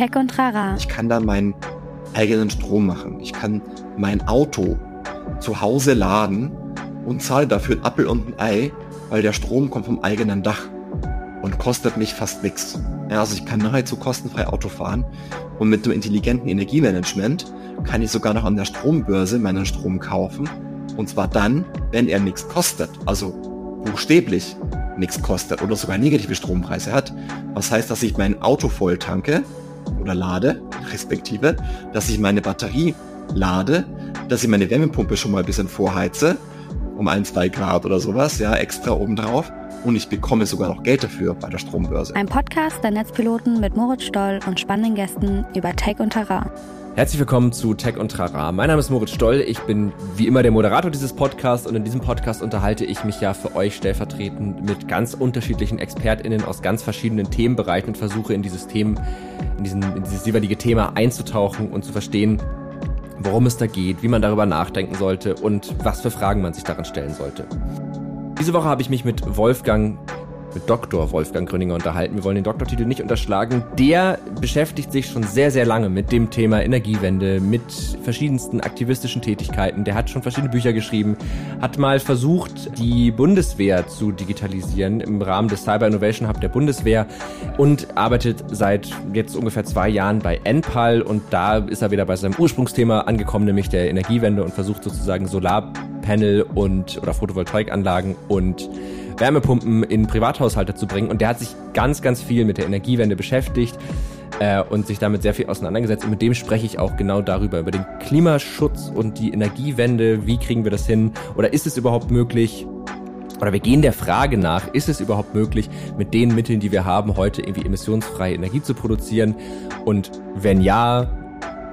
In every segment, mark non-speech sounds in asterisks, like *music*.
Tech und Rara. Ich kann da meinen eigenen Strom machen. Ich kann mein Auto zu Hause laden und zahle dafür ein Appel und ein Ei, weil der Strom kommt vom eigenen Dach und kostet mich fast nichts. Ja, also ich kann nahezu kostenfrei Auto fahren und mit dem intelligenten Energiemanagement kann ich sogar noch an der Strombörse meinen Strom kaufen und zwar dann, wenn er nichts kostet, also buchstäblich nichts kostet oder sogar negative Strompreise hat. Was heißt, dass ich mein Auto voll tanke oder lade, respektive, dass ich meine Batterie lade, dass ich meine Wärmepumpe schon mal ein bisschen vorheize, um ein, zwei Grad oder sowas, ja, extra obendrauf. Und ich bekomme sogar noch Geld dafür bei der Strombörse. Ein Podcast der Netzpiloten mit Moritz Stoll und spannenden Gästen über Tech und Terrain. Herzlich willkommen zu Tech und Trara. Mein Name ist Moritz Stoll. Ich bin wie immer der Moderator dieses Podcasts und in diesem Podcast unterhalte ich mich ja für euch stellvertretend mit ganz unterschiedlichen ExpertInnen aus ganz verschiedenen Themenbereichen und versuche in dieses Themen, in, diesen, in dieses jeweilige Thema einzutauchen und zu verstehen, worum es da geht, wie man darüber nachdenken sollte und was für Fragen man sich darin stellen sollte. Diese Woche habe ich mich mit Wolfgang mit Dr. Wolfgang Gröninger unterhalten. Wir wollen den Doktortitel nicht unterschlagen. Der beschäftigt sich schon sehr, sehr lange mit dem Thema Energiewende, mit verschiedensten aktivistischen Tätigkeiten. Der hat schon verschiedene Bücher geschrieben, hat mal versucht, die Bundeswehr zu digitalisieren im Rahmen des Cyber Innovation Hub der Bundeswehr und arbeitet seit jetzt ungefähr zwei Jahren bei NPAL und da ist er wieder bei seinem Ursprungsthema angekommen, nämlich der Energiewende und versucht sozusagen Solarpanel und oder Photovoltaikanlagen und Wärmepumpen in Privathaushalte zu bringen. Und der hat sich ganz, ganz viel mit der Energiewende beschäftigt äh, und sich damit sehr viel auseinandergesetzt. Und mit dem spreche ich auch genau darüber, über den Klimaschutz und die Energiewende. Wie kriegen wir das hin? Oder ist es überhaupt möglich? Oder wir gehen der Frage nach, ist es überhaupt möglich, mit den Mitteln, die wir haben, heute irgendwie emissionsfreie Energie zu produzieren? Und wenn ja,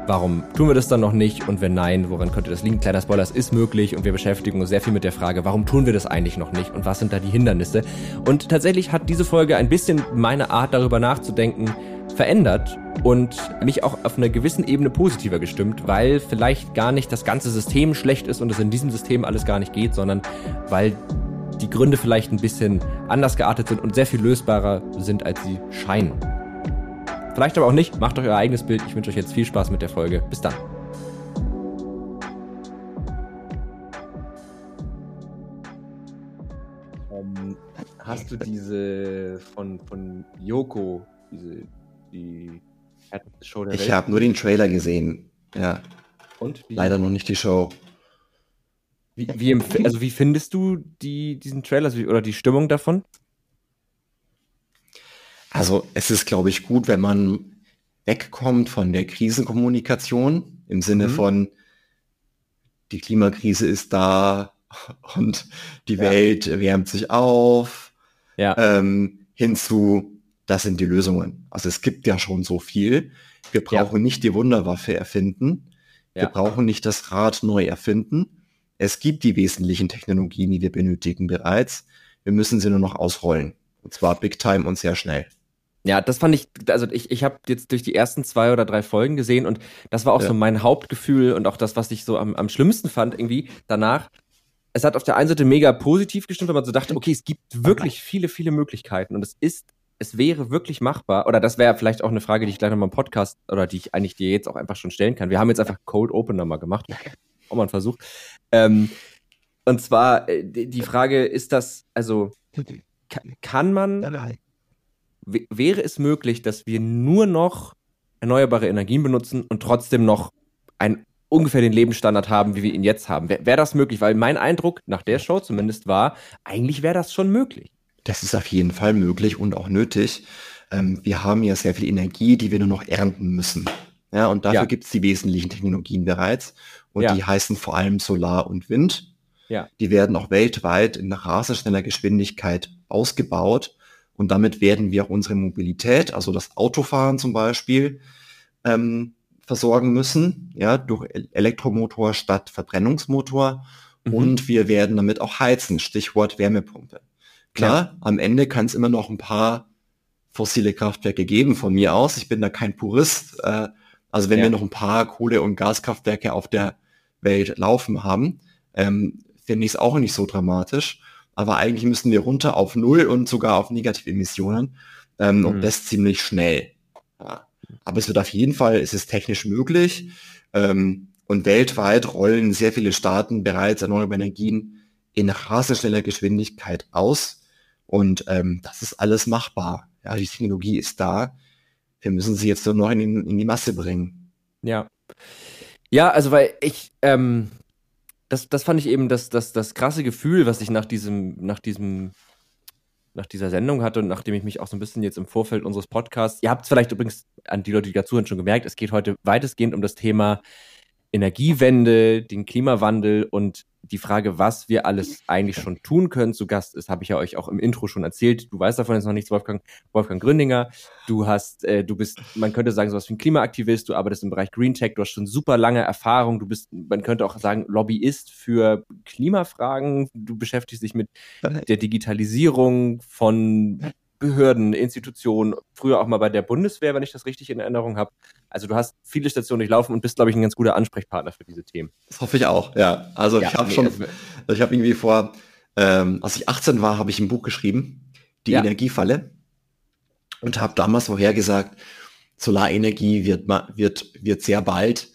Warum tun wir das dann noch nicht? Und wenn nein, woran könnte das liegen? Kleiner Spoiler, es ist möglich und wir beschäftigen uns sehr viel mit der Frage, warum tun wir das eigentlich noch nicht und was sind da die Hindernisse? Und tatsächlich hat diese Folge ein bisschen meine Art darüber nachzudenken verändert und mich auch auf einer gewissen Ebene positiver gestimmt, weil vielleicht gar nicht das ganze System schlecht ist und es in diesem System alles gar nicht geht, sondern weil die Gründe vielleicht ein bisschen anders geartet sind und sehr viel lösbarer sind, als sie scheinen. Vielleicht aber auch nicht. Macht euch euer eigenes Bild. Ich wünsche euch jetzt viel Spaß mit der Folge. Bis dann. Um, hast du diese von, von Yoko, diese die Show der Ich habe nur den Trailer gesehen. Ja. Und? Wie? Leider noch nicht die Show. Wie, wie, also wie findest du die, diesen Trailer oder die Stimmung davon? Also es ist, glaube ich, gut, wenn man wegkommt von der Krisenkommunikation im Sinne mhm. von die Klimakrise ist da *laughs* und die ja. Welt wärmt sich auf, ja. ähm, hinzu, das sind die Lösungen. Also es gibt ja schon so viel. Wir brauchen ja. nicht die Wunderwaffe erfinden. Wir brauchen nicht das Rad neu erfinden. Es gibt die wesentlichen Technologien, die wir benötigen bereits. Wir müssen sie nur noch ausrollen. Und zwar big time und sehr schnell. Ja, das fand ich, also ich, ich habe jetzt durch die ersten zwei oder drei Folgen gesehen und das war auch ja. so mein Hauptgefühl und auch das, was ich so am, am schlimmsten fand irgendwie danach. Es hat auf der einen Seite mega positiv gestimmt, weil man so dachte, okay, es gibt wirklich viele, viele Möglichkeiten und es ist, es wäre wirklich machbar. Oder das wäre vielleicht auch eine Frage, die ich gleich nochmal im Podcast oder die ich eigentlich dir jetzt auch einfach schon stellen kann. Wir haben jetzt einfach Cold Opener mal gemacht. Auch mal ein Versuch. Ähm, und zwar äh, die Frage ist das, also *laughs* kann man wäre es möglich, dass wir nur noch erneuerbare Energien benutzen und trotzdem noch ein ungefähr den Lebensstandard haben, wie wir ihn jetzt haben. Wäre wär das möglich? Weil mein Eindruck nach der Show zumindest war, eigentlich wäre das schon möglich. Das ist auf jeden Fall möglich und auch nötig. Ähm, wir haben ja sehr viel Energie, die wir nur noch ernten müssen. Ja, und dafür ja. gibt es die wesentlichen Technologien bereits. Und ja. die heißen vor allem Solar und Wind. Ja. Die werden auch weltweit in rasend schneller Geschwindigkeit ausgebaut. Und damit werden wir auch unsere Mobilität, also das Autofahren zum Beispiel, ähm, versorgen müssen, ja, durch Elektromotor statt Verbrennungsmotor. Mhm. Und wir werden damit auch heizen, Stichwort Wärmepumpe. Klar, ja. am Ende kann es immer noch ein paar fossile Kraftwerke geben von mir aus. Ich bin da kein Purist. Äh, also wenn ja. wir noch ein paar Kohle- und Gaskraftwerke auf der Welt laufen haben, ähm, finde ich es auch nicht so dramatisch aber eigentlich müssen wir runter auf Null und sogar auf negative Emissionen ähm, mhm. und das ziemlich schnell. Ja. Aber es wird auf jeden Fall, es ist technisch möglich. Ähm, und weltweit rollen sehr viele Staaten bereits erneuerbare Energien in rasenschneller Geschwindigkeit aus. Und ähm, das ist alles machbar. Ja, die Technologie ist da. Wir müssen sie jetzt nur noch in, in die Masse bringen. Ja. Ja, also weil ich, ähm, das, das fand ich eben das, das, das krasse Gefühl, was ich nach diesem, nach diesem, nach dieser Sendung hatte und nachdem ich mich auch so ein bisschen jetzt im Vorfeld unseres Podcasts, ihr habt es vielleicht übrigens an die Leute, die dazu hören, schon gemerkt, es geht heute weitestgehend um das Thema Energiewende, den Klimawandel und die Frage, was wir alles eigentlich schon tun können. Zu Gast ist, habe ich ja euch auch im Intro schon erzählt. Du weißt davon jetzt noch nichts, Wolfgang, Wolfgang Gründinger. Du hast, äh, du bist, man könnte sagen, sowas wie ein Klimaaktivist. Du arbeitest im Bereich Green Tech. Du hast schon super lange Erfahrung. Du bist, man könnte auch sagen, Lobbyist für Klimafragen. Du beschäftigst dich mit der Digitalisierung von Behörden, Institutionen, früher auch mal bei der Bundeswehr, wenn ich das richtig in Erinnerung habe. Also du hast viele Stationen durchlaufen und bist, glaube ich, ein ganz guter Ansprechpartner für diese Themen. Das hoffe ich auch, ja. Also ja, ich habe nee, schon, also, ich habe irgendwie vor, ähm, als ich 18 war, habe ich ein Buch geschrieben, Die ja. Energiefalle, und habe damals vorhergesagt, Solarenergie wird, wird, wird sehr bald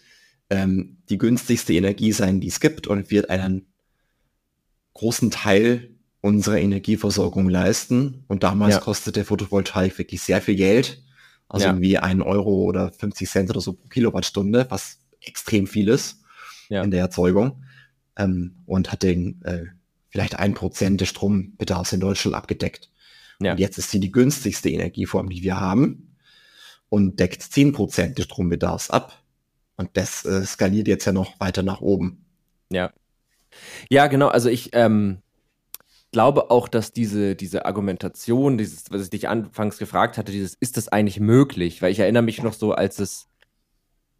ähm, die günstigste Energie sein, die es gibt und wird einen großen Teil unsere Energieversorgung leisten. Und damals ja. kostete Photovoltaik wirklich sehr viel Geld. Also ja. irgendwie ein Euro oder 50 Cent oder so pro Kilowattstunde, was extrem viel ist ja. in der Erzeugung. Ähm, und hat den äh, vielleicht ein Prozent des Strombedarfs in Deutschland abgedeckt. Ja. Und jetzt ist sie die günstigste Energieform, die wir haben und deckt zehn Prozent des Strombedarfs ab. Und das äh, skaliert jetzt ja noch weiter nach oben. Ja. Ja, genau. Also ich, ähm, glaube auch, dass diese, diese Argumentation, dieses, was ich dich anfangs gefragt hatte, dieses, ist das eigentlich möglich? Weil ich erinnere mich noch so, als es,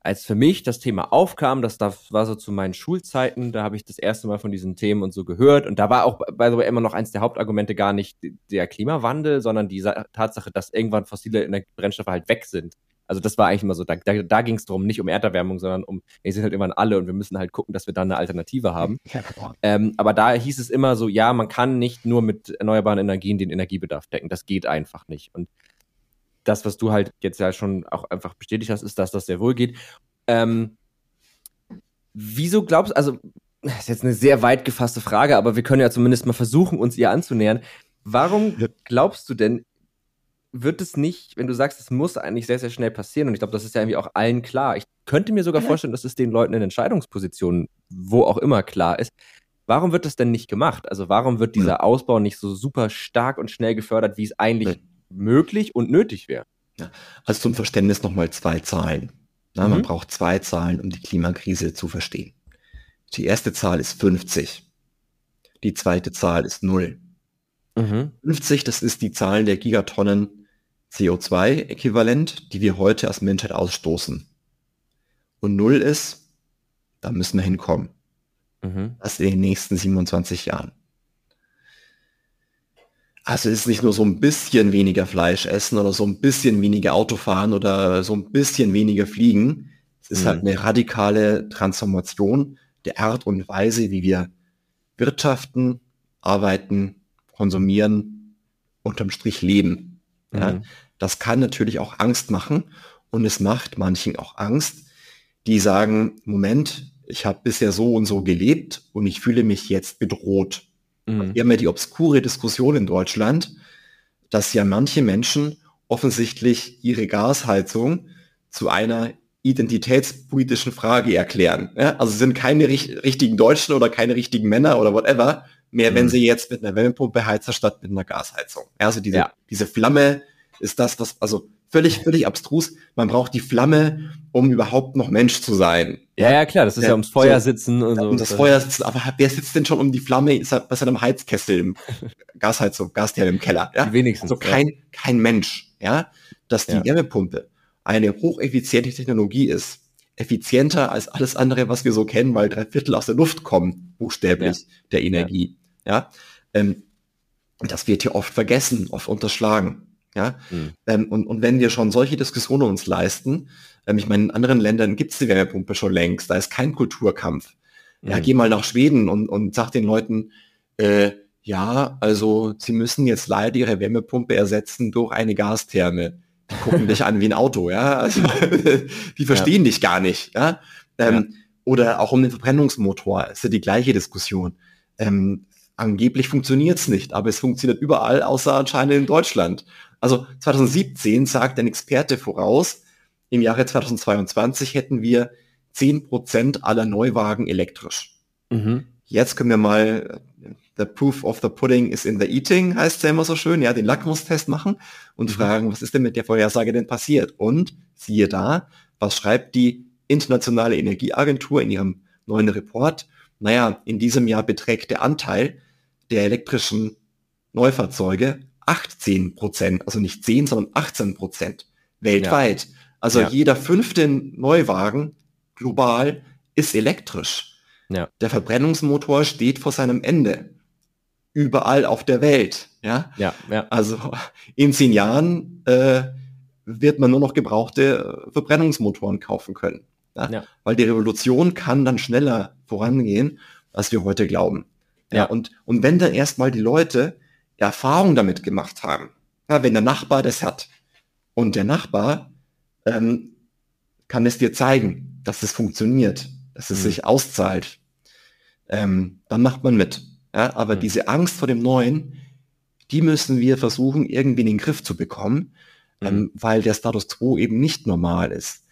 als für mich das Thema aufkam, das war so zu meinen Schulzeiten, da habe ich das erste Mal von diesen Themen und so gehört. Und da war auch, by the way, immer noch eins der Hauptargumente gar nicht der Klimawandel, sondern die Tatsache, dass irgendwann fossile Brennstoffe halt weg sind. Also das war eigentlich immer so, da, da, da ging es darum, nicht um Erderwärmung, sondern um, wir sind halt irgendwann alle und wir müssen halt gucken, dass wir da eine Alternative haben. Ja, ähm, aber da hieß es immer so, ja, man kann nicht nur mit erneuerbaren Energien den Energiebedarf decken. Das geht einfach nicht. Und das, was du halt jetzt ja schon auch einfach bestätigt hast, ist, dass das sehr wohl geht. Ähm, wieso glaubst du, also, das ist jetzt eine sehr weit gefasste Frage, aber wir können ja zumindest mal versuchen, uns ihr anzunähern. Warum glaubst du denn, wird es nicht, wenn du sagst, es muss eigentlich sehr, sehr schnell passieren, und ich glaube, das ist ja irgendwie auch allen klar. Ich könnte mir sogar ja. vorstellen, dass es den Leuten in Entscheidungspositionen, wo auch immer klar ist. Warum wird das denn nicht gemacht? Also warum wird dieser ja. Ausbau nicht so super stark und schnell gefördert, wie es eigentlich ja. möglich und nötig wäre? Also zum Verständnis nochmal zwei Zahlen. Na, mhm. Man braucht zwei Zahlen, um die Klimakrise zu verstehen. Die erste Zahl ist 50. Die zweite Zahl ist 0. Mhm. 50, das ist die Zahl der Gigatonnen CO2-Äquivalent, die wir heute als Menschheit ausstoßen. Und null ist, da müssen wir hinkommen. Mhm. Das in den nächsten 27 Jahren. Also es ist nicht nur so ein bisschen weniger Fleisch essen oder so ein bisschen weniger Auto fahren oder so ein bisschen weniger fliegen. Es ist halt mhm. halt eine radikale Transformation der Art und Weise, wie wir wirtschaften, arbeiten, konsumieren, unterm Strich leben. Mhm. Ja? Das kann natürlich auch Angst machen und es macht manchen auch Angst, die sagen, Moment, ich habe bisher so und so gelebt und ich fühle mich jetzt bedroht. Mhm. Wir haben ja die obskure Diskussion in Deutschland, dass ja manche Menschen offensichtlich ihre Gasheizung zu einer identitätspolitischen Frage erklären. Ja? Also sind keine ri richtigen Deutschen oder keine richtigen Männer oder whatever mehr, mhm. wenn sie jetzt mit einer Wärmepumpe heizen statt mit einer Gasheizung. Also diese, ja. diese Flamme ist das, was, also völlig, völlig abstrus. Man braucht die Flamme, um überhaupt noch Mensch zu sein. Ja, ja, klar, das ist ja, ja ums Feuer so, sitzen und so. Um das Feuer sitzen, aber wer sitzt denn schon um die Flamme bei seinem Heizkessel im *laughs* Gasheizung, Gastherm im Keller? Ja? Wenigstens. Also kein, ja. kein Mensch, ja, dass die ja. Wärmepumpe eine hocheffiziente Technologie ist, effizienter als alles andere, was wir so kennen, weil drei Viertel aus der Luft kommen, buchstäblich, der Energie. Ja, ähm, das wird hier oft vergessen, oft unterschlagen. Ja? Mhm. Ähm, und, und wenn wir schon solche Diskussionen uns leisten, ähm, ich meine, in anderen Ländern gibt es die Wärmepumpe schon längst, da ist kein Kulturkampf. Mhm. Ja, geh mal nach Schweden und, und sag den Leuten, äh, ja, also sie müssen jetzt leider ihre Wärmepumpe ersetzen durch eine Gastherme. die gucken dich an wie ein Auto, ja. Also, *laughs* die verstehen ja. dich gar nicht, ja. Ähm, ja. Oder auch um den Verbrennungsmotor, ist ja die gleiche Diskussion. Ähm, angeblich funktioniert es nicht, aber es funktioniert überall, außer anscheinend in Deutschland. Also 2017 sagt ein Experte voraus, im Jahre 2022 hätten wir 10% aller Neuwagen elektrisch. Mhm. Jetzt können wir mal, the proof of the pudding is in the eating, heißt es ja immer so schön, ja, den Lackmustest machen und mhm. fragen, was ist denn mit der Vorhersage denn passiert? Und siehe da, was schreibt die Internationale Energieagentur in ihrem neuen Report? Naja, in diesem Jahr beträgt der Anteil der elektrischen Neufahrzeuge 18 Prozent, also nicht 10, sondern 18 Prozent weltweit. Ja. Also ja. jeder fünfte Neuwagen global ist elektrisch. Ja. Der Verbrennungsmotor steht vor seinem Ende. Überall auf der Welt. Ja, ja, ja. Also in zehn Jahren äh, wird man nur noch gebrauchte Verbrennungsmotoren kaufen können. Ja? ja? Weil die Revolution kann dann schneller vorangehen, als wir heute glauben. Ja, ja. Und, und wenn dann erstmal die Leute Erfahrung damit gemacht haben, ja, wenn der Nachbar das hat und der Nachbar ähm, kann es dir zeigen, dass es funktioniert, dass es mhm. sich auszahlt, ähm, dann macht man mit. Ja? Aber mhm. diese Angst vor dem Neuen, die müssen wir versuchen, irgendwie in den Griff zu bekommen, mhm. ähm, weil der Status quo eben nicht normal ist.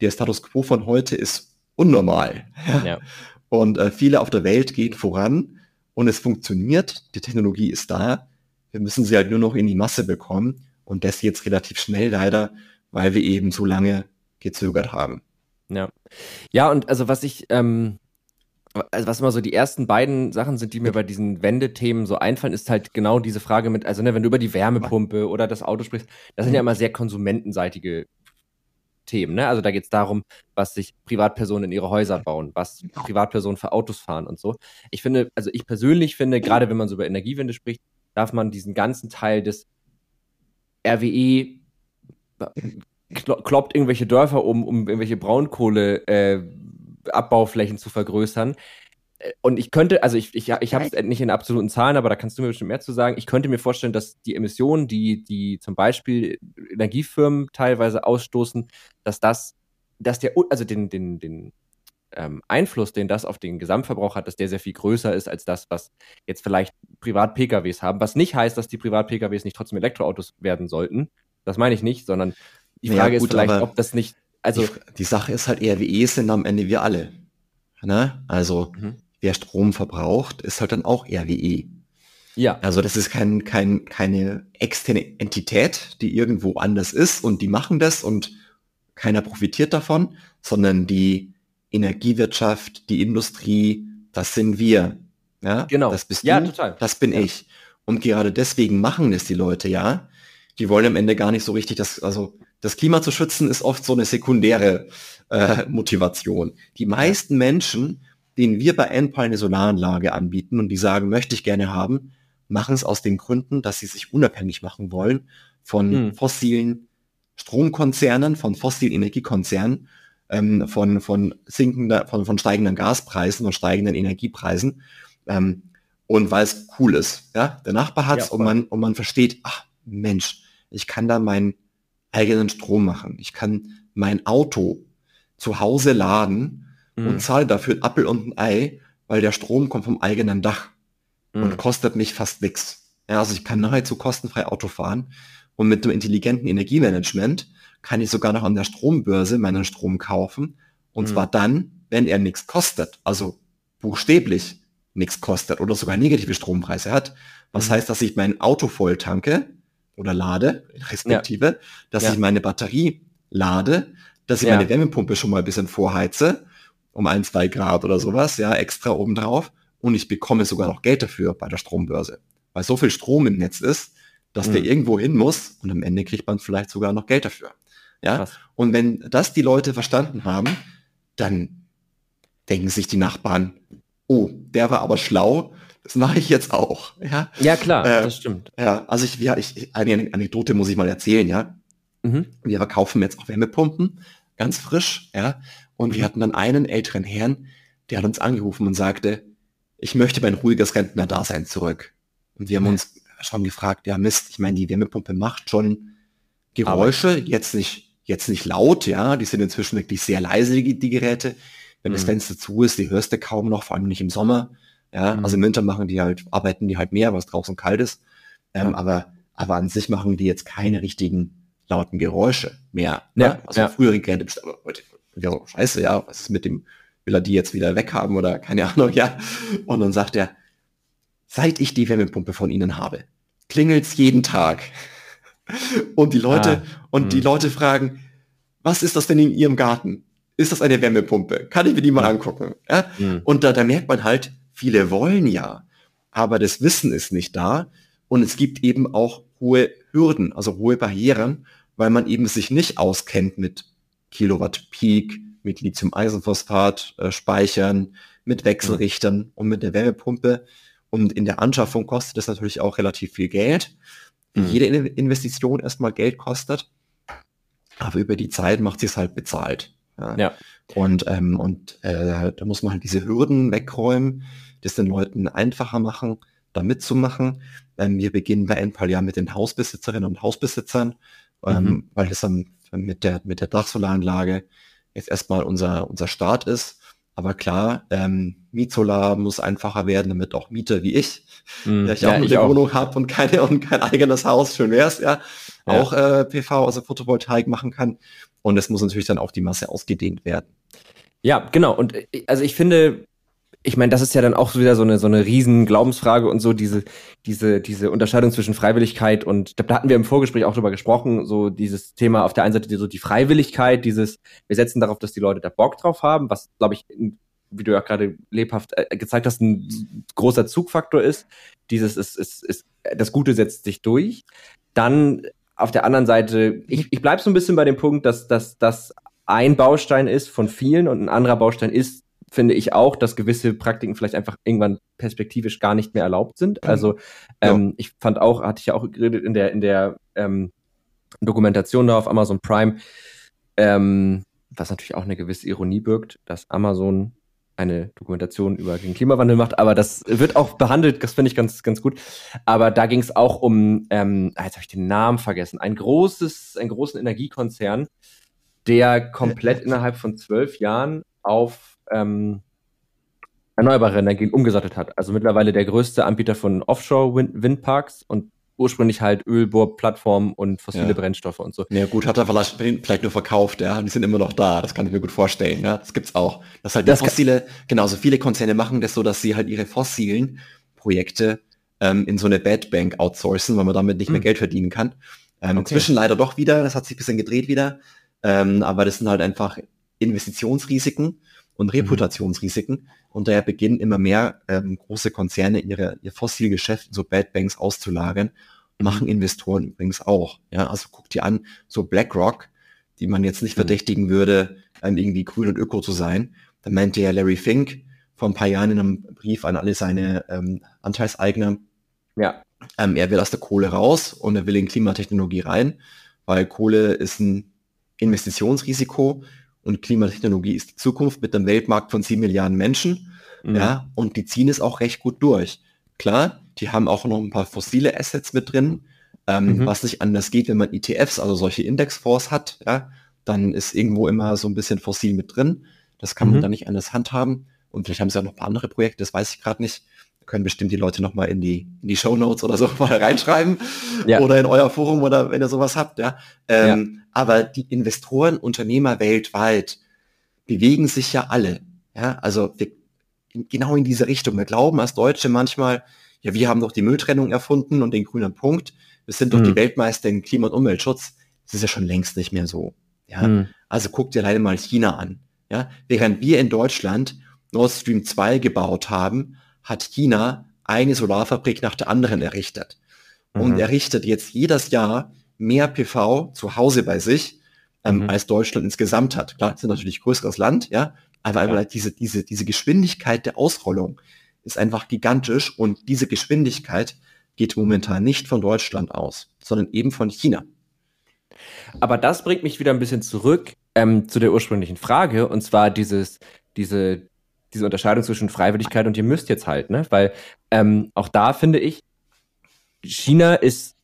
Der Status quo von heute ist unnormal. Ja? *laughs* ja. Und äh, viele auf der Welt gehen voran und es funktioniert, die Technologie ist da. Wir müssen sie halt nur noch in die Masse bekommen und das jetzt relativ schnell leider, weil wir eben so lange gezögert haben. Ja. Ja, und also was ich, ähm, also was immer so die ersten beiden Sachen sind, die mir bei diesen Wendethemen so einfallen, ist halt genau diese Frage mit, also ne, wenn du über die Wärmepumpe oder das Auto sprichst, das sind ja immer sehr konsumentenseitige Themen. Ne? Also da geht es darum, was sich Privatpersonen in ihre Häuser bauen, was Privatpersonen für Autos fahren und so. Ich finde, also ich persönlich finde, gerade wenn man so über Energiewende spricht, darf man diesen ganzen Teil des RWE kloppt irgendwelche Dörfer um, um irgendwelche Braunkohle äh, Abbauflächen zu vergrößern. Und ich könnte, also ich, ich, ich habe es nicht in absoluten Zahlen, aber da kannst du mir bestimmt mehr zu sagen. Ich könnte mir vorstellen, dass die Emissionen, die, die zum Beispiel Energiefirmen teilweise ausstoßen, dass das, dass der, also den, den, den ähm, Einfluss, den das auf den Gesamtverbrauch hat, dass der sehr viel größer ist als das, was jetzt vielleicht Privat-PKWs haben. Was nicht heißt, dass die Privat-PKWs nicht trotzdem Elektroautos werden sollten. Das meine ich nicht, sondern die Frage ja, gut, ist vielleicht, ob das nicht, also. Die, die, Sache ist halt, RWE sind am Ende wir alle. Ne? Also, mhm. Wer Strom verbraucht, ist halt dann auch RWE. Ja. Also das ist kein, kein, keine externe Entität, die irgendwo anders ist und die machen das und keiner profitiert davon, sondern die Energiewirtschaft, die Industrie, das sind wir. Ja, genau. Das bist ja, du, total. das bin ja. ich. Und gerade deswegen machen es die Leute, ja. Die wollen am Ende gar nicht so richtig das, also das Klima zu schützen ist oft so eine sekundäre äh, Motivation. Die meisten Menschen, denen wir bei Enpal eine Solaranlage anbieten und die sagen, möchte ich gerne haben, machen es aus den Gründen, dass sie sich unabhängig machen wollen von hm. fossilen Stromkonzernen, von fossilen Energiekonzernen, ähm, von, von sinkender, von, von steigenden Gaspreisen und steigenden Energiepreisen. Ähm, und weil es cool ist. Ja, der Nachbar hat's ja, und man, und man versteht, ach Mensch, ich kann da mein eigenen Strom machen. Ich kann mein Auto zu Hause laden mhm. und zahle dafür ein Appel und ein Ei, weil der Strom kommt vom eigenen Dach mhm. und kostet mich fast nichts. Ja, also ich kann nahezu kostenfrei Auto fahren und mit dem intelligenten Energiemanagement kann ich sogar noch an der Strombörse meinen Strom kaufen und mhm. zwar dann, wenn er nichts kostet, also buchstäblich nichts kostet oder sogar negative Strompreise hat. Was mhm. heißt, dass ich mein Auto voll tanke, oder lade, respektive, ja. dass ja. ich meine Batterie lade, dass ich ja. meine Wärmepumpe schon mal ein bisschen vorheize, um ein, zwei Grad oder sowas, ja, extra obendrauf. Und ich bekomme sogar noch Geld dafür bei der Strombörse. Weil so viel Strom im Netz ist, dass mhm. der irgendwo hin muss und am Ende kriegt man vielleicht sogar noch Geld dafür. Ja. Krass. Und wenn das die Leute verstanden haben, dann denken sich die Nachbarn, oh, der war aber schlau, das mache ich jetzt auch. Ja, ja klar, äh, das stimmt. Ja, also ich, ja, ich, eine Anekdote muss ich mal erzählen, ja. Mhm. Wir verkaufen jetzt auch Wärmepumpen, ganz frisch, ja. Und mhm. wir hatten dann einen älteren Herrn, der hat uns angerufen und sagte, ich möchte mein ruhiges Rentner-Dasein zurück. Und wir haben uns schon gefragt, ja Mist, ich meine, die Wärmepumpe macht schon Geräusche, aber jetzt nicht, jetzt nicht laut, ja, die sind inzwischen wirklich sehr leise, die, die Geräte. Wenn mhm. das Fenster zu ist, die hörst du kaum noch, vor allem nicht im Sommer. Ja, mhm. also im Winter machen die halt, arbeiten die halt mehr, was draußen kalt ist. Ähm, ja. aber, aber an sich machen die jetzt keine richtigen lauten Geräusche mehr. Ne? Ja, Also ja. frühere Geräte, aber heute, ja, so, scheiße, ja, was ist mit dem, will er die jetzt wieder weghaben oder keine Ahnung, ja. Und dann sagt er, seit ich die Wärmepumpe von Ihnen habe, klingelt's jeden Tag. Und die Leute, ah, und die hm. Leute fragen, was ist das denn in Ihrem Garten? Ist das eine Wärmepumpe? Kann ich mir die mal angucken? Ja? Mhm. Und da, da merkt man halt, viele wollen ja, aber das Wissen ist nicht da. Und es gibt eben auch hohe Hürden, also hohe Barrieren, weil man eben sich nicht auskennt mit Kilowatt Peak, mit Lithium-Eisenphosphat, äh, Speichern, mit Wechselrichtern und mit der Wärmepumpe. Und in der Anschaffung kostet es natürlich auch relativ viel Geld. Mhm. Jede Investition erstmal Geld kostet. Aber über die Zeit macht sie es halt bezahlt. Ja. ja. Und, ähm, und äh, da muss man halt diese Hürden wegräumen, das den Leuten einfacher machen, da mitzumachen. Ähm, wir beginnen bei Endpal ja mit den Hausbesitzerinnen und Hausbesitzern, ähm, mhm. weil das dann mit der, mit der Dachsolaranlage jetzt erstmal unser, unser Start ist. Aber klar, ähm, Mietsolar muss einfacher werden, damit auch Mieter wie ich, mm, der ich ja, auch eine Wohnung habe und keine und kein eigenes Haus, schön wär's, ja, ja. auch äh, PV, also Photovoltaik machen kann. Und es muss natürlich dann auch die Masse ausgedehnt werden. Ja, genau. Und äh, also ich finde, ich meine, das ist ja dann auch wieder so eine so eine riesen Glaubensfrage und so diese diese diese Unterscheidung zwischen Freiwilligkeit und da hatten wir im Vorgespräch auch drüber gesprochen, so dieses Thema auf der einen Seite so die Freiwilligkeit, dieses wir setzen darauf, dass die Leute da Bock drauf haben, was glaube ich wie du ja gerade lebhaft äh, gezeigt hast, ein großer Zugfaktor ist. Dieses ist, ist, ist das Gute setzt sich durch. Dann auf der anderen Seite, ich, ich bleibe so ein bisschen bei dem Punkt, dass, dass dass ein Baustein ist von vielen und ein anderer Baustein ist finde ich auch, dass gewisse Praktiken vielleicht einfach irgendwann perspektivisch gar nicht mehr erlaubt sind. Also ähm, ja. ich fand auch, hatte ich ja auch geredet in der, in der ähm, Dokumentation da auf Amazon Prime, ähm, was natürlich auch eine gewisse Ironie birgt, dass Amazon eine Dokumentation über den Klimawandel macht, aber das wird auch behandelt, das finde ich ganz, ganz gut. Aber da ging es auch um, ähm, ah, jetzt habe ich den Namen vergessen, ein großes, einen großen Energiekonzern, der komplett innerhalb von zwölf Jahren auf ähm, erneuerbare Energien umgesattelt hat. Also mittlerweile der größte Anbieter von Offshore-Windparks und ursprünglich halt Ölbohrplattformen und fossile ja. Brennstoffe und so. Ja gut, hat er vielleicht, vielleicht nur verkauft, ja, die sind immer noch da, das kann ich mir gut vorstellen, ja, das gibt's auch. Dass halt das fossile, genauso viele Konzerne machen das so, dass sie halt ihre fossilen Projekte ähm, in so eine Bad Bank outsourcen, weil man damit nicht mehr hm. Geld verdienen kann. Ähm, okay. Inzwischen leider doch wieder, das hat sich ein bisschen gedreht wieder, ähm, aber das sind halt einfach Investitionsrisiken und mhm. Reputationsrisiken. Und daher beginnen immer mehr ähm, große Konzerne ihre, ihr Fossilgeschäft so Bad Banks auszulagern. Mhm. Machen Investoren übrigens auch. Ja, also guck dir an, so BlackRock, die man jetzt nicht mhm. verdächtigen würde, irgendwie grün und öko zu sein. Da meinte ja Larry Fink vor ein paar Jahren in einem Brief an alle seine ähm, Anteilseigner, ja. ähm, er will aus der Kohle raus und er will in Klimatechnologie rein, weil Kohle ist ein Investitionsrisiko und Klimatechnologie ist die Zukunft mit einem Weltmarkt von sieben Milliarden Menschen. Mhm. Ja, und die ziehen es auch recht gut durch. Klar, die haben auch noch ein paar fossile Assets mit drin, ähm, mhm. was nicht anders geht, wenn man ETFs, also solche Indexfonds hat, ja, dann ist irgendwo immer so ein bisschen fossil mit drin. Das kann mhm. man dann nicht anders handhaben. Und vielleicht haben sie auch noch ein paar andere Projekte, das weiß ich gerade nicht. Können bestimmt die Leute noch mal in die, in die Show Notes oder so *laughs* mal reinschreiben. Ja. Oder in euer Forum oder wenn ihr sowas habt, ja. Ähm, ja. Aber die Investoren, Unternehmer weltweit bewegen sich ja alle. Ja, also wir, genau in diese Richtung. Wir glauben als Deutsche manchmal, ja, wir haben doch die Mülltrennung erfunden und den grünen Punkt. Wir sind doch mhm. die Weltmeister in Klima- und Umweltschutz. Das ist ja schon längst nicht mehr so. Ja, mhm. also guckt dir leider mal China an. Ja, während wir in Deutschland Nord Stream 2 gebaut haben, hat China eine Solarfabrik nach der anderen errichtet. Mhm. Und errichtet jetzt jedes Jahr mehr PV zu Hause bei sich, ähm, mhm. als Deutschland insgesamt hat. Klar, sind natürlich größeres Land, ja, aber ja. diese, diese, diese Geschwindigkeit der Ausrollung ist einfach gigantisch und diese Geschwindigkeit geht momentan nicht von Deutschland aus, sondern eben von China. Aber das bringt mich wieder ein bisschen zurück ähm, zu der ursprünglichen Frage, und zwar dieses, diese, diese Unterscheidung zwischen Freiwilligkeit und ihr müsst jetzt halt, ne? Weil ähm, auch da finde ich, China ist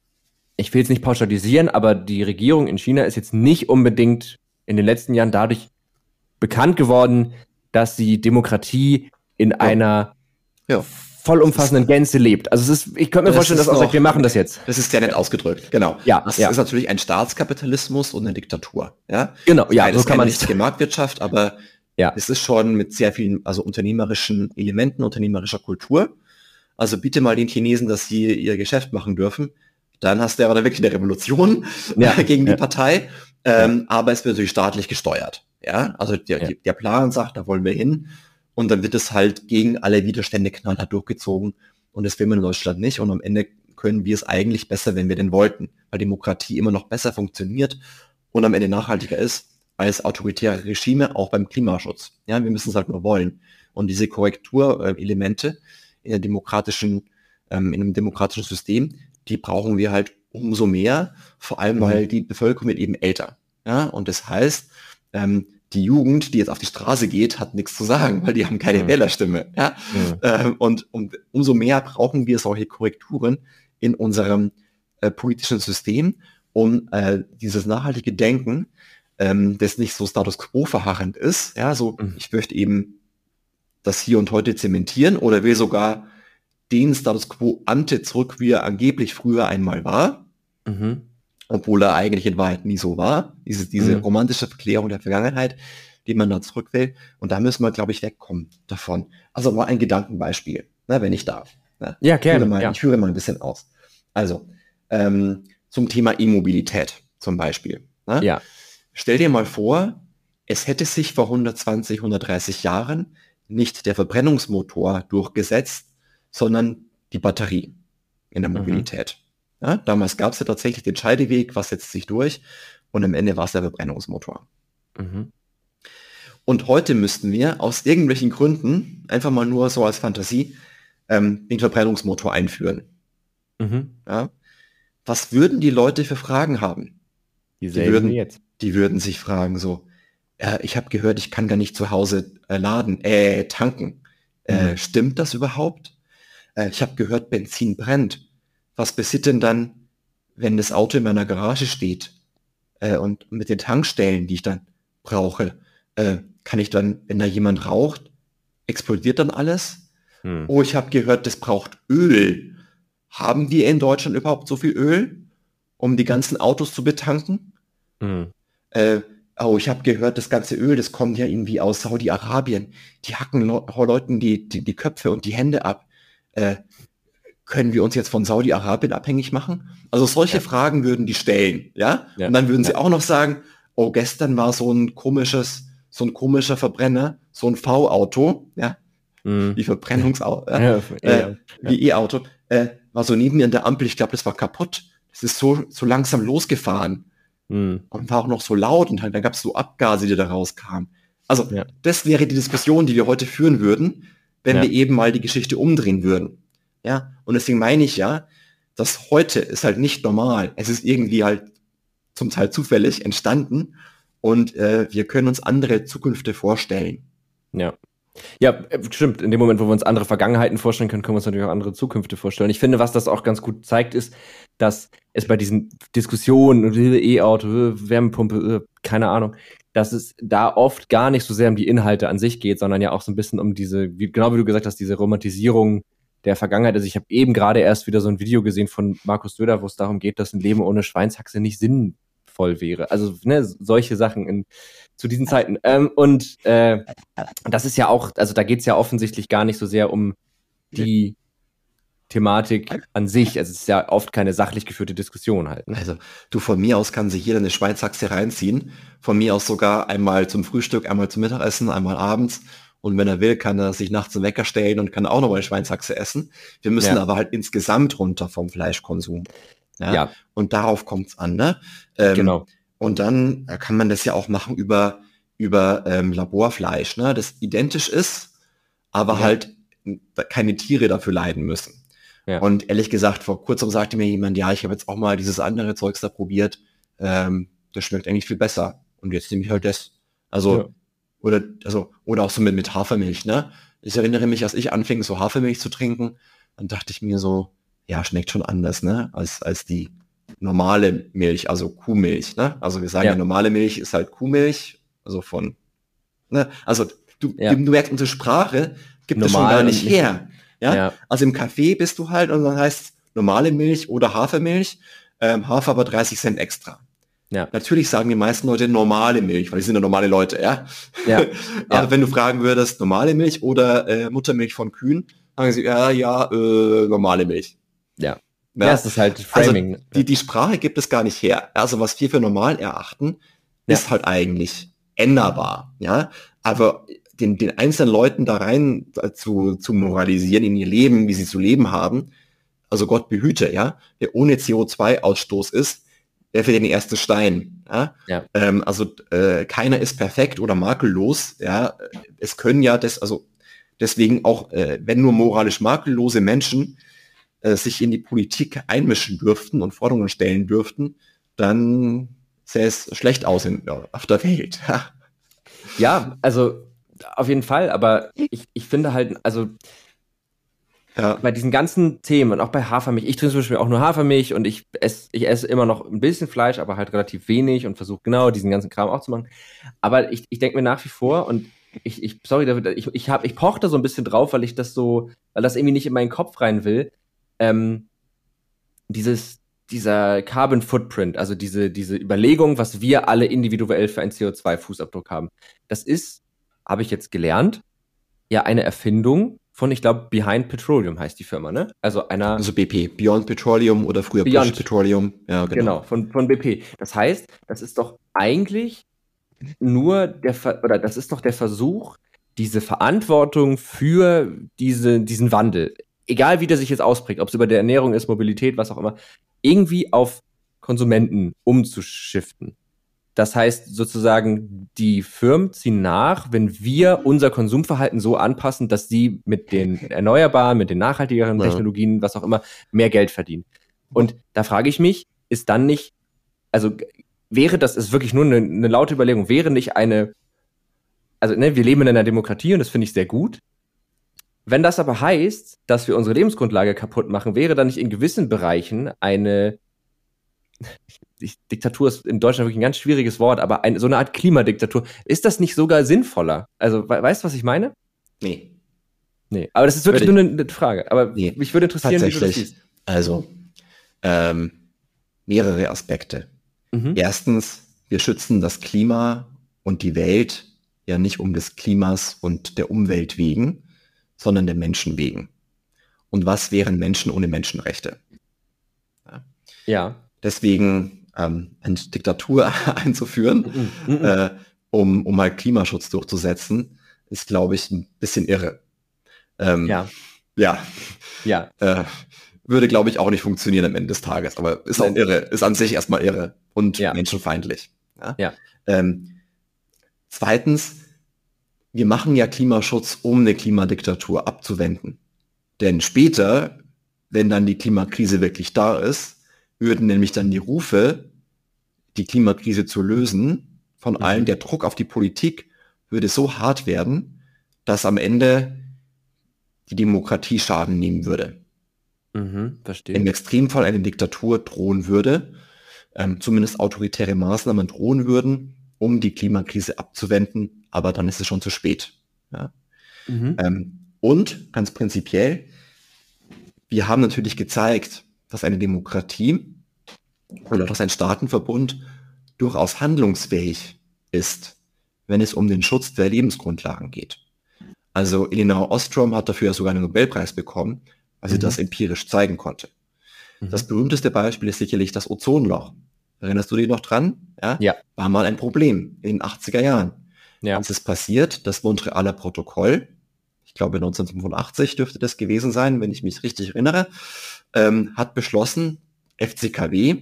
ich will jetzt nicht pauschalisieren, aber die Regierung in China ist jetzt nicht unbedingt in den letzten Jahren dadurch bekannt geworden, dass sie Demokratie in ja. einer ja. vollumfassenden Gänze lebt. Also es ist, ich könnte mir das vorstellen, dass auch sagt, wir machen das jetzt. Das ist sehr nett ausgedrückt, genau. Ja, das ja. ist natürlich ein Staatskapitalismus und eine Diktatur. Ja, genau. Ja, so kann man nicht Marktwirtschaft, aber ja. es ist schon mit sehr vielen, also unternehmerischen Elementen, unternehmerischer Kultur. Also bitte mal den Chinesen, dass sie ihr Geschäft machen dürfen. Dann hast du aber wirklich eine Revolution ja, *laughs* gegen die Partei. Ähm, aber es wird natürlich staatlich gesteuert. Ja, also der, ja. der Plan sagt, da wollen wir hin. Und dann wird es halt gegen alle Widerstände knallhart durchgezogen. Und das will man in Deutschland nicht. Und am Ende können wir es eigentlich besser, wenn wir denn wollten, weil Demokratie immer noch besser funktioniert und am Ende nachhaltiger ist als autoritäre Regime, auch beim Klimaschutz. Ja, wir müssen es halt nur wollen. Und diese Korrekturelemente in der demokratischen, ähm, in einem demokratischen System, die brauchen wir halt umso mehr, vor allem mhm. weil die Bevölkerung wird eben älter. Ja, und das heißt, ähm, die Jugend, die jetzt auf die Straße geht, hat nichts zu sagen, weil die haben keine mhm. Wählerstimme. Ja? Mhm. Ähm, und um, umso mehr brauchen wir solche Korrekturen in unserem äh, politischen System, um äh, dieses nachhaltige Denken, ähm, das nicht so Status quo verharrend ist, ja, so mhm. ich möchte eben das hier und heute zementieren oder will sogar den Status quo ante zurück, wie er angeblich früher einmal war. Mhm obwohl er eigentlich in Wahrheit nie so war. Diese, diese mhm. romantische Verklärung der Vergangenheit, die man da zurück will. Und da müssen wir, glaube ich, wegkommen davon. Also mal ein Gedankenbeispiel, ne, wenn ich darf. Ne? Ja, gerne. Mal, ja. Ich führe mal ein bisschen aus. Also, ähm, zum Thema E-Mobilität zum Beispiel. Ne? Ja. Stell dir mal vor, es hätte sich vor 120, 130 Jahren nicht der Verbrennungsmotor durchgesetzt, sondern die Batterie in der mhm. Mobilität. Mhm. Ja, damals gab es ja tatsächlich den Scheideweg, was setzt sich durch und am Ende war es der Verbrennungsmotor. Mhm. Und heute müssten wir aus irgendwelchen Gründen, einfach mal nur so als Fantasie, ähm, den Verbrennungsmotor einführen. Mhm. Ja? Was würden die Leute für Fragen haben? Die, die würden, jetzt. Die würden sich fragen so, äh, ich habe gehört, ich kann gar nicht zu Hause äh, laden, äh, tanken. Äh, mhm. Stimmt das überhaupt? Äh, ich habe gehört, Benzin brennt was passiert denn dann, wenn das Auto in meiner Garage steht äh, und mit den Tankstellen, die ich dann brauche, äh, kann ich dann, wenn da jemand raucht, explodiert dann alles? Hm. Oh, ich habe gehört, das braucht Öl. Haben wir in Deutschland überhaupt so viel Öl, um die ganzen Autos zu betanken? Hm. Äh, oh, ich habe gehört, das ganze Öl, das kommt ja irgendwie aus Saudi-Arabien. Die hacken Le Leuten die, die, die Köpfe und die Hände ab. Äh, können wir uns jetzt von Saudi-Arabien abhängig machen? Also solche ja. Fragen würden die stellen, ja? ja? Und dann würden sie auch noch sagen, oh, gestern war so ein komisches, so ein komischer Verbrenner, so ein V-Auto, ja? Mhm. Wie Verbrennungsauto, ja, äh, wie E-Auto, äh, war so neben mir in der Ampel, ich glaube, das war kaputt. Das ist so, so langsam losgefahren. Mhm. Und war auch noch so laut und halt, dann gab es so Abgase, die da rauskamen. Also, das wäre die Diskussion, die wir heute führen würden, wenn wir eben mal die Geschichte umdrehen würden. Ja, und deswegen meine ich ja, das heute ist halt nicht normal. Es ist irgendwie halt zum Teil zufällig entstanden und äh, wir können uns andere Zukünfte vorstellen. Ja. Ja, äh, stimmt. In dem Moment, wo wir uns andere Vergangenheiten vorstellen können, können wir uns natürlich auch andere Zukünfte vorstellen. Ich finde, was das auch ganz gut zeigt, ist, dass es bei diesen Diskussionen, E-Auto, Wärmepumpe, keine Ahnung, dass es da oft gar nicht so sehr um die Inhalte an sich geht, sondern ja auch so ein bisschen um diese, wie, genau wie du gesagt hast, diese Romantisierung der Vergangenheit. Also ich habe eben gerade erst wieder so ein Video gesehen von Markus Söder, wo es darum geht, dass ein Leben ohne Schweinshaxe nicht sinnvoll wäre. Also ne, solche Sachen in, zu diesen Zeiten. Ähm, und äh, das ist ja auch, also da geht es ja offensichtlich gar nicht so sehr um die Thematik an sich. Also es ist ja oft keine sachlich geführte Diskussion halt. Ne? Also du von mir aus kann sich jeder eine Schweinshaxe reinziehen. Von mir aus sogar einmal zum Frühstück, einmal zum Mittagessen, einmal abends und wenn er will, kann er sich nachts einen Wecker stellen und kann auch noch mal eine Schweinshaxe essen. Wir müssen ja. aber halt insgesamt runter vom Fleischkonsum. Ja. ja. Und darauf kommt's an, ne? Ähm, genau. Und dann kann man das ja auch machen über, über ähm, Laborfleisch, ne? Das identisch ist, aber ja. halt keine Tiere dafür leiden müssen. Ja. Und ehrlich gesagt, vor kurzem sagte mir jemand, ja, ich habe jetzt auch mal dieses andere Zeugs da probiert, ähm, das schmeckt eigentlich viel besser. Und jetzt nehme ich halt das. Also ja. Oder, also, oder auch so mit, mit Hafermilch, ne? Ich erinnere mich, als ich anfing, so Hafermilch zu trinken, dann dachte ich mir so, ja, schmeckt schon anders, ne? Als, als die normale Milch, also Kuhmilch. Ne? Also wir sagen ja. ja normale Milch ist halt Kuhmilch, also von, ne? also du, ja. du, merkst, unsere Sprache gibt es schon gar nicht her. Ja? ja? Also im Café bist du halt und dann heißt normale Milch oder Hafermilch, ähm, Hafer aber 30 Cent extra. Ja. Natürlich sagen die meisten Leute normale Milch, weil die sind ja normale Leute, ja. ja. *laughs* Aber ja. wenn du fragen würdest, normale Milch oder äh, Muttermilch von Kühen, sagen sie, ja, ja, äh, normale Milch. Ja. Ja, ja es ist halt Framing. Also die, die Sprache gibt es gar nicht her. Also was wir für normal erachten, ja. ist halt eigentlich änderbar, ja. Aber den, den einzelnen Leuten da rein äh, zu, zu moralisieren in ihr Leben, wie sie zu leben haben, also Gott behüte, ja, der ohne CO2-Ausstoß ist, der für den ersten Stein. Ja? ja. Ähm, also äh, keiner ist perfekt oder makellos. Ja, es können ja das, also deswegen auch, äh, wenn nur moralisch makellose Menschen äh, sich in die Politik einmischen dürften und Forderungen stellen dürften, dann sähe es schlecht aus in, ja, auf der Welt. *laughs* ja, also auf jeden Fall, aber ich, ich finde halt, also ja. Bei diesen ganzen Themen und auch bei Hafermilch. Ich trinke zum Beispiel auch nur Hafermilch und ich esse, ich esse immer noch ein bisschen Fleisch, aber halt relativ wenig und versuche genau diesen ganzen Kram auch zu machen. Aber ich, ich denke mir nach wie vor und ich, ich sorry, David, ich, ich, hab, ich pochte so ein bisschen drauf, weil ich das so, weil das irgendwie nicht in meinen Kopf rein will. Ähm, dieses, dieser Carbon Footprint, also diese, diese Überlegung, was wir alle individuell für einen CO2-Fußabdruck haben. Das ist, habe ich jetzt gelernt, ja eine Erfindung von, ich glaube, Behind Petroleum heißt die Firma, ne? Also einer. Also BP, Beyond Petroleum oder früher Beyond. Bush Petroleum. Ja, genau. Genau, von, von BP. Das heißt, das ist doch eigentlich nur der, Ver oder das ist doch der Versuch, diese Verantwortung für diese, diesen Wandel, egal wie der sich jetzt ausprägt, ob es über der Ernährung ist, Mobilität, was auch immer, irgendwie auf Konsumenten umzuschiften. Das heißt sozusagen, die Firmen ziehen nach, wenn wir unser Konsumverhalten so anpassen, dass sie mit den erneuerbaren, mit den nachhaltigeren ja. Technologien, was auch immer, mehr Geld verdienen. Und da frage ich mich, ist dann nicht, also wäre das, ist wirklich nur eine, eine laute Überlegung, wäre nicht eine, also ne, wir leben in einer Demokratie und das finde ich sehr gut. Wenn das aber heißt, dass wir unsere Lebensgrundlage kaputt machen, wäre dann nicht in gewissen Bereichen eine *laughs* Diktatur ist in Deutschland wirklich ein ganz schwieriges Wort, aber ein, so eine Art Klimadiktatur. Ist das nicht sogar sinnvoller? Also, we weißt du, was ich meine? Nee. Nee, aber das ist wirklich würde nur eine, eine, Frage. Aber nee, mich würde interessieren, wie du das siehst. Also, ähm, mehrere Aspekte. Mhm. Erstens, wir schützen das Klima und die Welt ja nicht um des Klimas und der Umwelt wegen, sondern der Menschen wegen. Und was wären Menschen ohne Menschenrechte? Ja. ja. Deswegen ähm, eine Diktatur *laughs* einzuführen, mm, mm, mm. Äh, um, um mal Klimaschutz durchzusetzen, ist, glaube ich, ein bisschen irre. Ähm, ja. Ja. Ja. Äh, würde, glaube ich, auch nicht funktionieren am Ende des Tages, aber ist auch irre, ist an sich erstmal irre und ja. menschenfeindlich. Ja. ja. Ähm, zweitens, wir machen ja Klimaschutz, um eine Klimadiktatur abzuwenden. Denn später, wenn dann die Klimakrise wirklich da ist, würden nämlich dann die Rufe, die Klimakrise zu lösen, von mhm. allen, der Druck auf die Politik würde so hart werden, dass am Ende die Demokratie Schaden nehmen würde. Mhm, verstehe. Im Extremfall eine Diktatur drohen würde, ähm, zumindest autoritäre Maßnahmen drohen würden, um die Klimakrise abzuwenden, aber dann ist es schon zu spät. Ja? Mhm. Ähm, und ganz prinzipiell, wir haben natürlich gezeigt, dass eine Demokratie oder dass ein Staatenverbund durchaus handlungsfähig ist, wenn es um den Schutz der Lebensgrundlagen geht. Also Elinor Ostrom hat dafür sogar einen Nobelpreis bekommen, weil sie mhm. das empirisch zeigen konnte. Mhm. Das berühmteste Beispiel ist sicherlich das Ozonloch. Erinnerst du dich noch dran? Ja? ja. War mal ein Problem in den 80er Jahren. Ja. Was ist passiert? Das Montrealer Protokoll, ich glaube 1985 dürfte das gewesen sein, wenn ich mich richtig erinnere, ähm, hat beschlossen, FCKW,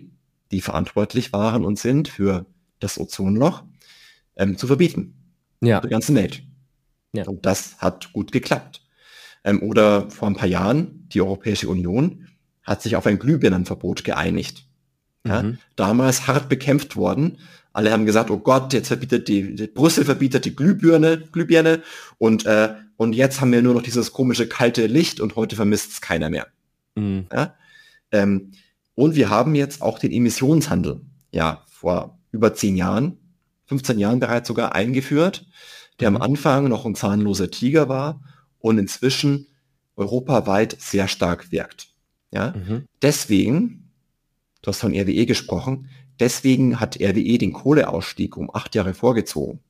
die verantwortlich waren und sind für das Ozonloch, ähm, zu verbieten. Ja. Der ganzen Welt. Ja. Und das hat gut geklappt. Ähm, oder vor ein paar Jahren, die Europäische Union hat sich auf ein Glühbirnenverbot geeinigt. Ja, mhm. Damals hart bekämpft worden. Alle haben gesagt, oh Gott, jetzt verbietet die, die Brüssel verbietet die Glühbirne, Glühbirne und, äh, und jetzt haben wir nur noch dieses komische kalte Licht und heute vermisst es keiner mehr. Mhm. Ja? Ähm, Und wir haben jetzt auch den Emissionshandel, ja, vor über zehn Jahren, 15 Jahren bereits sogar eingeführt, der am mhm. Anfang noch ein zahnloser Tiger war und inzwischen europaweit sehr stark wirkt. Ja, mhm. deswegen, du hast von RWE gesprochen, deswegen hat RWE den Kohleausstieg um acht Jahre vorgezogen.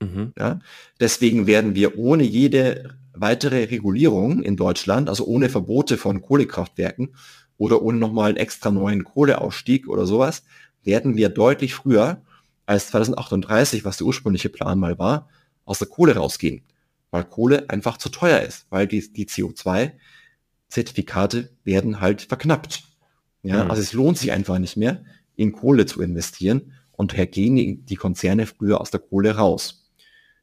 Mhm. Ja, deswegen werden wir ohne jede weitere Regulierung in Deutschland, also ohne Verbote von Kohlekraftwerken oder ohne nochmal einen extra neuen Kohleausstieg oder sowas, werden wir deutlich früher als 2038, was der ursprüngliche Plan mal war, aus der Kohle rausgehen. Weil Kohle einfach zu teuer ist, weil die, die CO2-Zertifikate werden halt verknappt. Ja, mhm. also es lohnt sich einfach nicht mehr, in Kohle zu investieren und daher gehen die, die Konzerne früher aus der Kohle raus.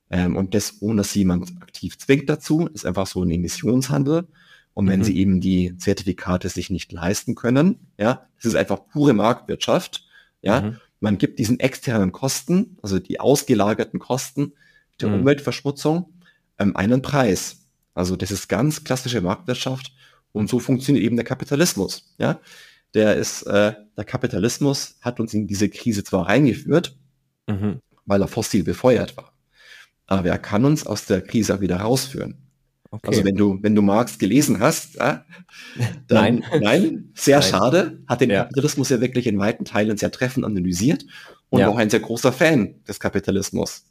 Ähm, und das, ohne dass jemand aktiv zwingt dazu, ist einfach so ein Emissionshandel. Und wenn mhm. sie eben die Zertifikate sich nicht leisten können, ja, das ist einfach pure Marktwirtschaft, ja, mhm. man gibt diesen externen Kosten, also die ausgelagerten Kosten der mhm. Umweltverschmutzung, ähm, einen Preis. Also das ist ganz klassische Marktwirtschaft und so funktioniert eben der Kapitalismus, ja. Der ist, äh, der Kapitalismus hat uns in diese Krise zwar reingeführt, mhm. weil er fossil befeuert war aber er kann uns aus der Krise wieder rausführen. Okay. Also wenn du, wenn du Marx gelesen hast, ja, *laughs* dann, nein. nein, sehr nein. schade, hat den ja. Kapitalismus ja wirklich in weiten Teilen sehr treffend analysiert und ja. auch ein sehr großer Fan des Kapitalismus.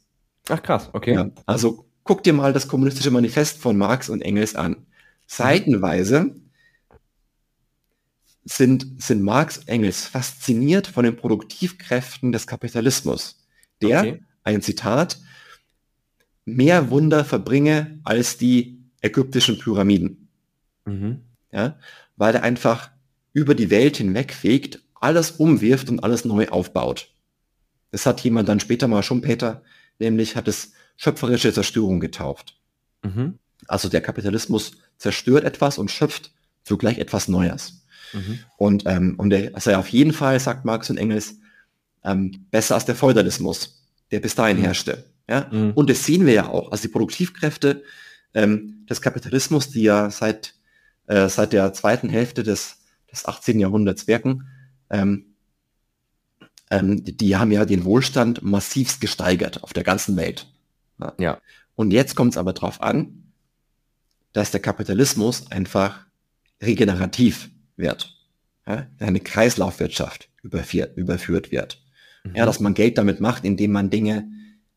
Ach krass, okay. Ja, also guck dir mal das kommunistische Manifest von Marx und Engels an. Seitenweise sind, sind Marx Engels fasziniert von den Produktivkräften des Kapitalismus, der, okay. ein Zitat, mehr Wunder verbringe als die ägyptischen Pyramiden. Mhm. Ja, weil er einfach über die Welt hinwegfegt, alles umwirft und alles neu aufbaut. Das hat jemand dann später mal Schumpeter, nämlich hat es schöpferische Zerstörung getauft. Mhm. Also der Kapitalismus zerstört etwas und schöpft zugleich etwas Neues. Mhm. Und, ähm, und ist ja auf jeden Fall, sagt Marx und Engels, ähm, besser als der Feudalismus, der bis dahin mhm. herrschte. Ja? Mhm. Und das sehen wir ja auch. Also die Produktivkräfte ähm, des Kapitalismus, die ja seit, äh, seit der zweiten Hälfte des, des 18. Jahrhunderts wirken, ähm, ähm, die, die haben ja den Wohlstand massivst gesteigert auf der ganzen Welt. Ja. ja. Und jetzt kommt es aber darauf an, dass der Kapitalismus einfach regenerativ wird. Ja? Eine Kreislaufwirtschaft überführt, überführt wird. Mhm. Ja, dass man Geld damit macht, indem man Dinge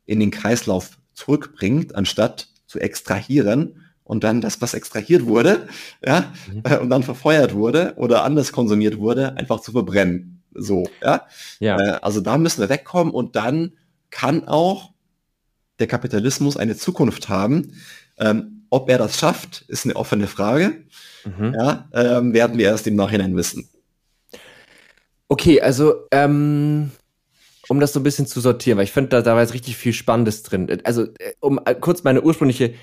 in den Kreislauf zurückbringt, anstatt zu extrahieren und dann das, was extrahiert wurde, ja, mhm. äh, und dann verfeuert wurde oder anders konsumiert wurde, einfach zu verbrennen. So, ja. ja. Äh, also da müssen wir wegkommen und dann kann auch der Kapitalismus eine Zukunft haben. Ähm, ob er das schafft, ist eine offene Frage. Mhm. Ja, ähm, werden wir erst im Nachhinein wissen. Okay, also ähm, um das so ein bisschen zu sortieren, weil ich finde, da, da war jetzt richtig viel Spannendes drin. Also, äh, um äh, kurz meine ursprüngliche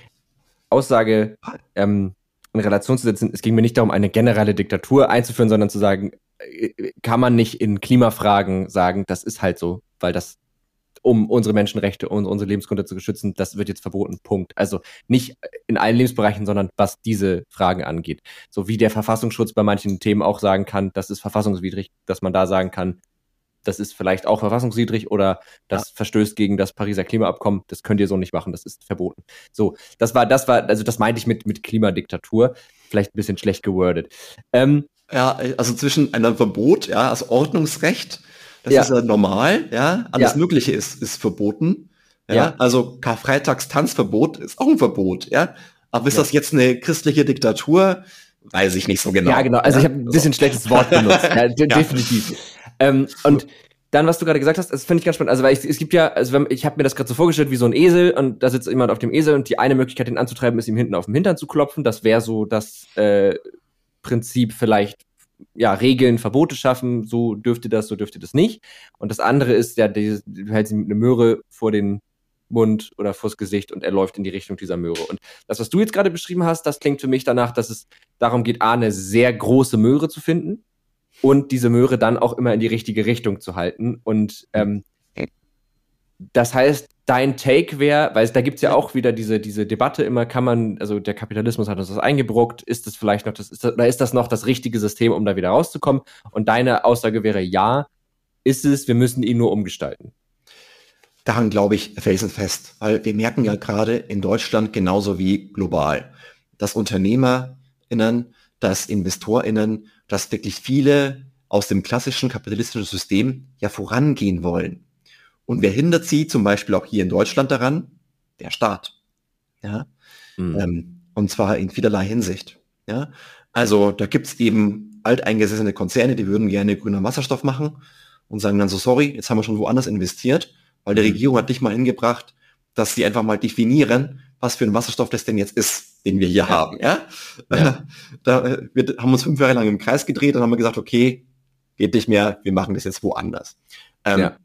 Aussage ähm, in Relation zu setzen, es ging mir nicht darum, eine generelle Diktatur einzuführen, sondern zu sagen, äh, kann man nicht in Klimafragen sagen, das ist halt so, weil das, um unsere Menschenrechte und unsere Lebensgründe zu geschützen, das wird jetzt verboten, Punkt. Also nicht in allen Lebensbereichen, sondern was diese Fragen angeht. So wie der Verfassungsschutz bei manchen Themen auch sagen kann, das ist verfassungswidrig, dass man da sagen kann, das ist vielleicht auch verfassungswidrig oder das ja. verstößt gegen das Pariser Klimaabkommen, das könnt ihr so nicht machen, das ist verboten. So, das war, das war, also das meinte ich mit, mit Klimadiktatur, vielleicht ein bisschen schlecht gewordet. Ähm, ja, also zwischen einem Verbot, ja, also Ordnungsrecht, das ja. ist ja normal, ja, alles ja. Mögliche ist, ist verboten. Ja, ja. also Karfreitags-Tanzverbot ist auch ein Verbot, ja. Aber ist das jetzt eine christliche Diktatur? Weiß ich nicht so genau. Ja, genau. Also ich habe ein bisschen schlechtes Wort benutzt. *laughs* ja, definitiv. Ähm, und dann, was du gerade gesagt hast, das finde ich ganz spannend. Also, weil ich, es gibt ja, also wenn, ich habe mir das gerade so vorgestellt wie so ein Esel und da sitzt jemand auf dem Esel und die eine Möglichkeit, den anzutreiben, ist ihm hinten auf dem Hintern zu klopfen. Das wäre so das äh, Prinzip vielleicht, ja, Regeln, Verbote schaffen, so dürfte das, so dürfte das nicht. Und das andere ist, ja, die, du hältst ihm eine Möhre vor den Mund oder vors Gesicht und er läuft in die Richtung dieser Möhre. Und das, was du jetzt gerade beschrieben hast, das klingt für mich danach, dass es darum geht, A, eine sehr große Möhre zu finden und diese Möhre dann auch immer in die richtige Richtung zu halten. Und ähm, das heißt, dein Take wäre, weil da gibt's ja auch wieder diese, diese Debatte immer, kann man, also der Kapitalismus hat uns das eingebruckt, ist das vielleicht noch das, ist das, oder ist das noch das richtige System, um da wieder rauszukommen? Und deine Aussage wäre ja, ist es, wir müssen ihn nur umgestalten. Daran glaube ich felsenfest, weil wir merken ja gerade in Deutschland genauso wie global, dass UnternehmerInnen, dass InvestorInnen, dass wirklich viele aus dem klassischen kapitalistischen System ja vorangehen wollen und wer hindert sie zum Beispiel auch hier in Deutschland daran? Der Staat. Ja. Mhm. Ähm, und zwar in vielerlei Hinsicht. Ja. Also da gibt's eben alteingesessene Konzerne, die würden gerne grüner Wasserstoff machen und sagen dann so, sorry, jetzt haben wir schon woanders investiert, weil die mhm. Regierung hat nicht mal hingebracht, dass sie einfach mal definieren, was für ein Wasserstoff das denn jetzt ist, den wir hier ja. haben. Ja? ja. *laughs* Da äh, wir haben uns fünf Jahre lang im Kreis gedreht und haben gesagt, okay, geht nicht mehr, wir machen das jetzt woanders. Ähm, ja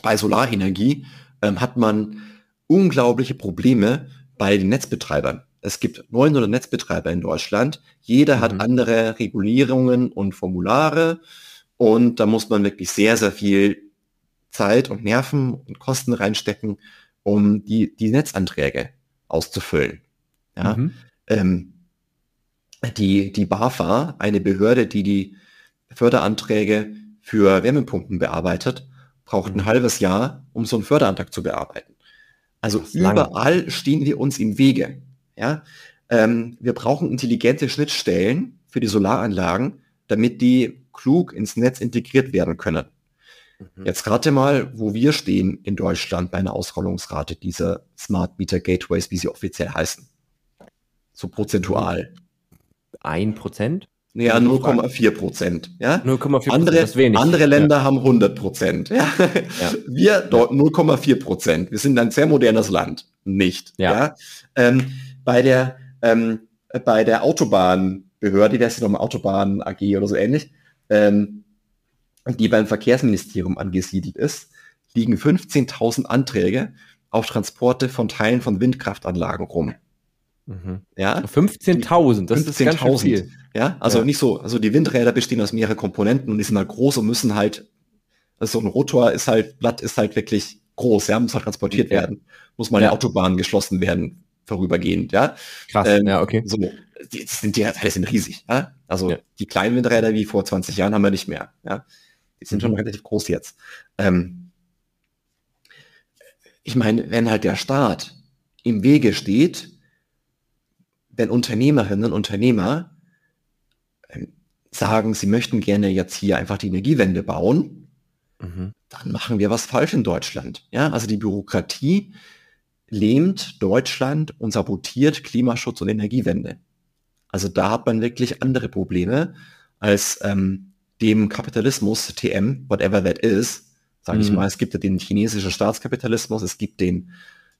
bei Solarenergie ähm, hat man unglaubliche Probleme bei den Netzbetreibern. Es gibt 900 Netzbetreiber in Deutschland. Jeder mhm. hat andere Regulierungen und Formulare. Und da muss man wirklich sehr, sehr viel Zeit und Nerven und Kosten reinstecken, um die, die Netzanträge auszufüllen. Ja? Mhm. Ähm, die, die BAFA, eine Behörde, die die Förderanträge für Wärmepumpen bearbeitet, braucht ein mhm. halbes Jahr, um so einen Förderantrag zu bearbeiten. Also überall lang. stehen wir uns im Wege. Ja? Ähm, wir brauchen intelligente Schnittstellen für die Solaranlagen, damit die klug ins Netz integriert werden können. Mhm. Jetzt rate mal, wo wir stehen in Deutschland bei einer Ausrollungsrate dieser Smart Meter Gateways, wie sie offiziell heißen. So prozentual. Ein Prozent? Ja, 0,4 Prozent. Ja? 0,4 andere, ist wenig. Andere Länder ja. haben 100 Prozent. Ja? ja. *laughs* Wir dort 0,4 Prozent. Wir sind ein sehr modernes Land. Nicht. Ja. ja? Ähm, bei der, ähm, bei der Autobahnbehörde, wie heißt die nochmal, Autobahn AG oder so ähnlich, ähm, die beim Verkehrsministerium angesiedelt ist, liegen 15.000 Anträge auf Transporte von Teilen von Windkraftanlagen rum. Mhm. Ja? 15.000, das 15 ist ganz viel. Ja, also ja. nicht so, also die Windräder bestehen aus mehreren Komponenten und die sind halt groß und müssen halt, also so ein Rotor ist halt, Blatt ist halt wirklich groß, ja, muss halt transportiert okay. werden, muss mal ja. eine Autobahn geschlossen werden, vorübergehend, ja. Krass, ähm, ja, okay. So, die, sind, die Teile sind riesig, ja. Also ja. die kleinen Windräder wie vor 20 Jahren haben wir nicht mehr, ja. Die sind mhm. schon relativ groß jetzt. Ähm, ich meine, wenn halt der Staat im Wege steht, wenn Unternehmerinnen und Unternehmer sagen, sie möchten gerne jetzt hier einfach die Energiewende bauen, mhm. dann machen wir was falsch in Deutschland. Ja, also die Bürokratie lähmt Deutschland und sabotiert Klimaschutz und Energiewende. Also da hat man wirklich andere Probleme als ähm, dem Kapitalismus, TM, whatever that is, sage mhm. ich mal. Es gibt ja den chinesischen Staatskapitalismus, es gibt den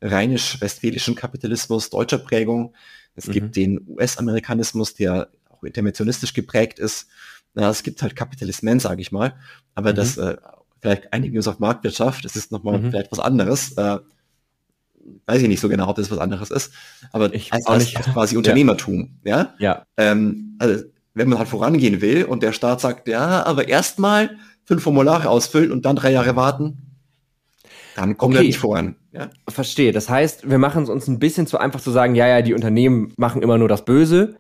rheinisch-westfälischen Kapitalismus deutscher Prägung, es mhm. gibt den US-Amerikanismus, der auch interventionistisch geprägt ist. Na, es gibt halt Kapitalismen, sage ich mal. Aber mhm. das äh, vielleicht einigen uns auf Marktwirtschaft, das ist nochmal mhm. vielleicht was anderes. Äh, weiß ich nicht so genau, ob das was anderes ist. Aber ich als, als, als quasi Unternehmertum. Ja. Ja. Ähm, also wenn man halt vorangehen will und der Staat sagt, ja, aber erstmal fünf Formulare ausfüllen und dann drei Jahre warten, dann kommt okay. er nicht voran. Ja? Verstehe. Das heißt, wir machen es uns ein bisschen zu einfach zu sagen, ja, ja, die Unternehmen machen immer nur das Böse,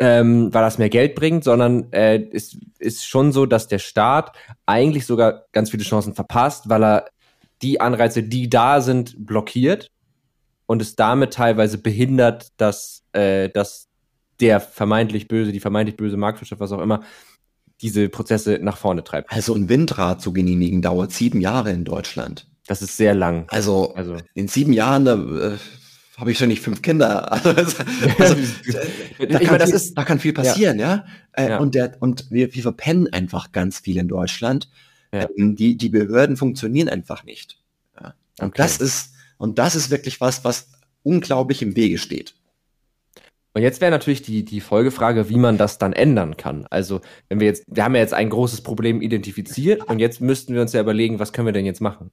ähm, weil das mehr Geld bringt, sondern äh, es ist schon so, dass der Staat eigentlich sogar ganz viele Chancen verpasst, weil er die Anreize, die da sind, blockiert und es damit teilweise behindert, dass, äh, dass der vermeintlich böse, die vermeintlich böse Marktwirtschaft, was auch immer, diese Prozesse nach vorne treibt. Also ein Windrad zu genehmigen dauert sieben Jahre in Deutschland. Das ist sehr lang. Also, also. in sieben Jahren, da äh, habe ich schon nicht fünf Kinder. *laughs* Also, also *laughs* da, kann meine, viel, ist, da kann viel passieren, ja. ja? Äh, ja. Und, der, und wir, wir verpennen einfach ganz viel in Deutschland. Ja. Ähm, die, die Behörden funktionieren einfach nicht. Und okay. das ist, und das ist wirklich was, was unglaublich im Wege steht. Und jetzt wäre natürlich die, die Folgefrage, wie man das dann ändern kann. Also, wenn wir jetzt, wir haben ja jetzt ein großes Problem identifiziert und jetzt müssten wir uns ja überlegen, was können wir denn jetzt machen?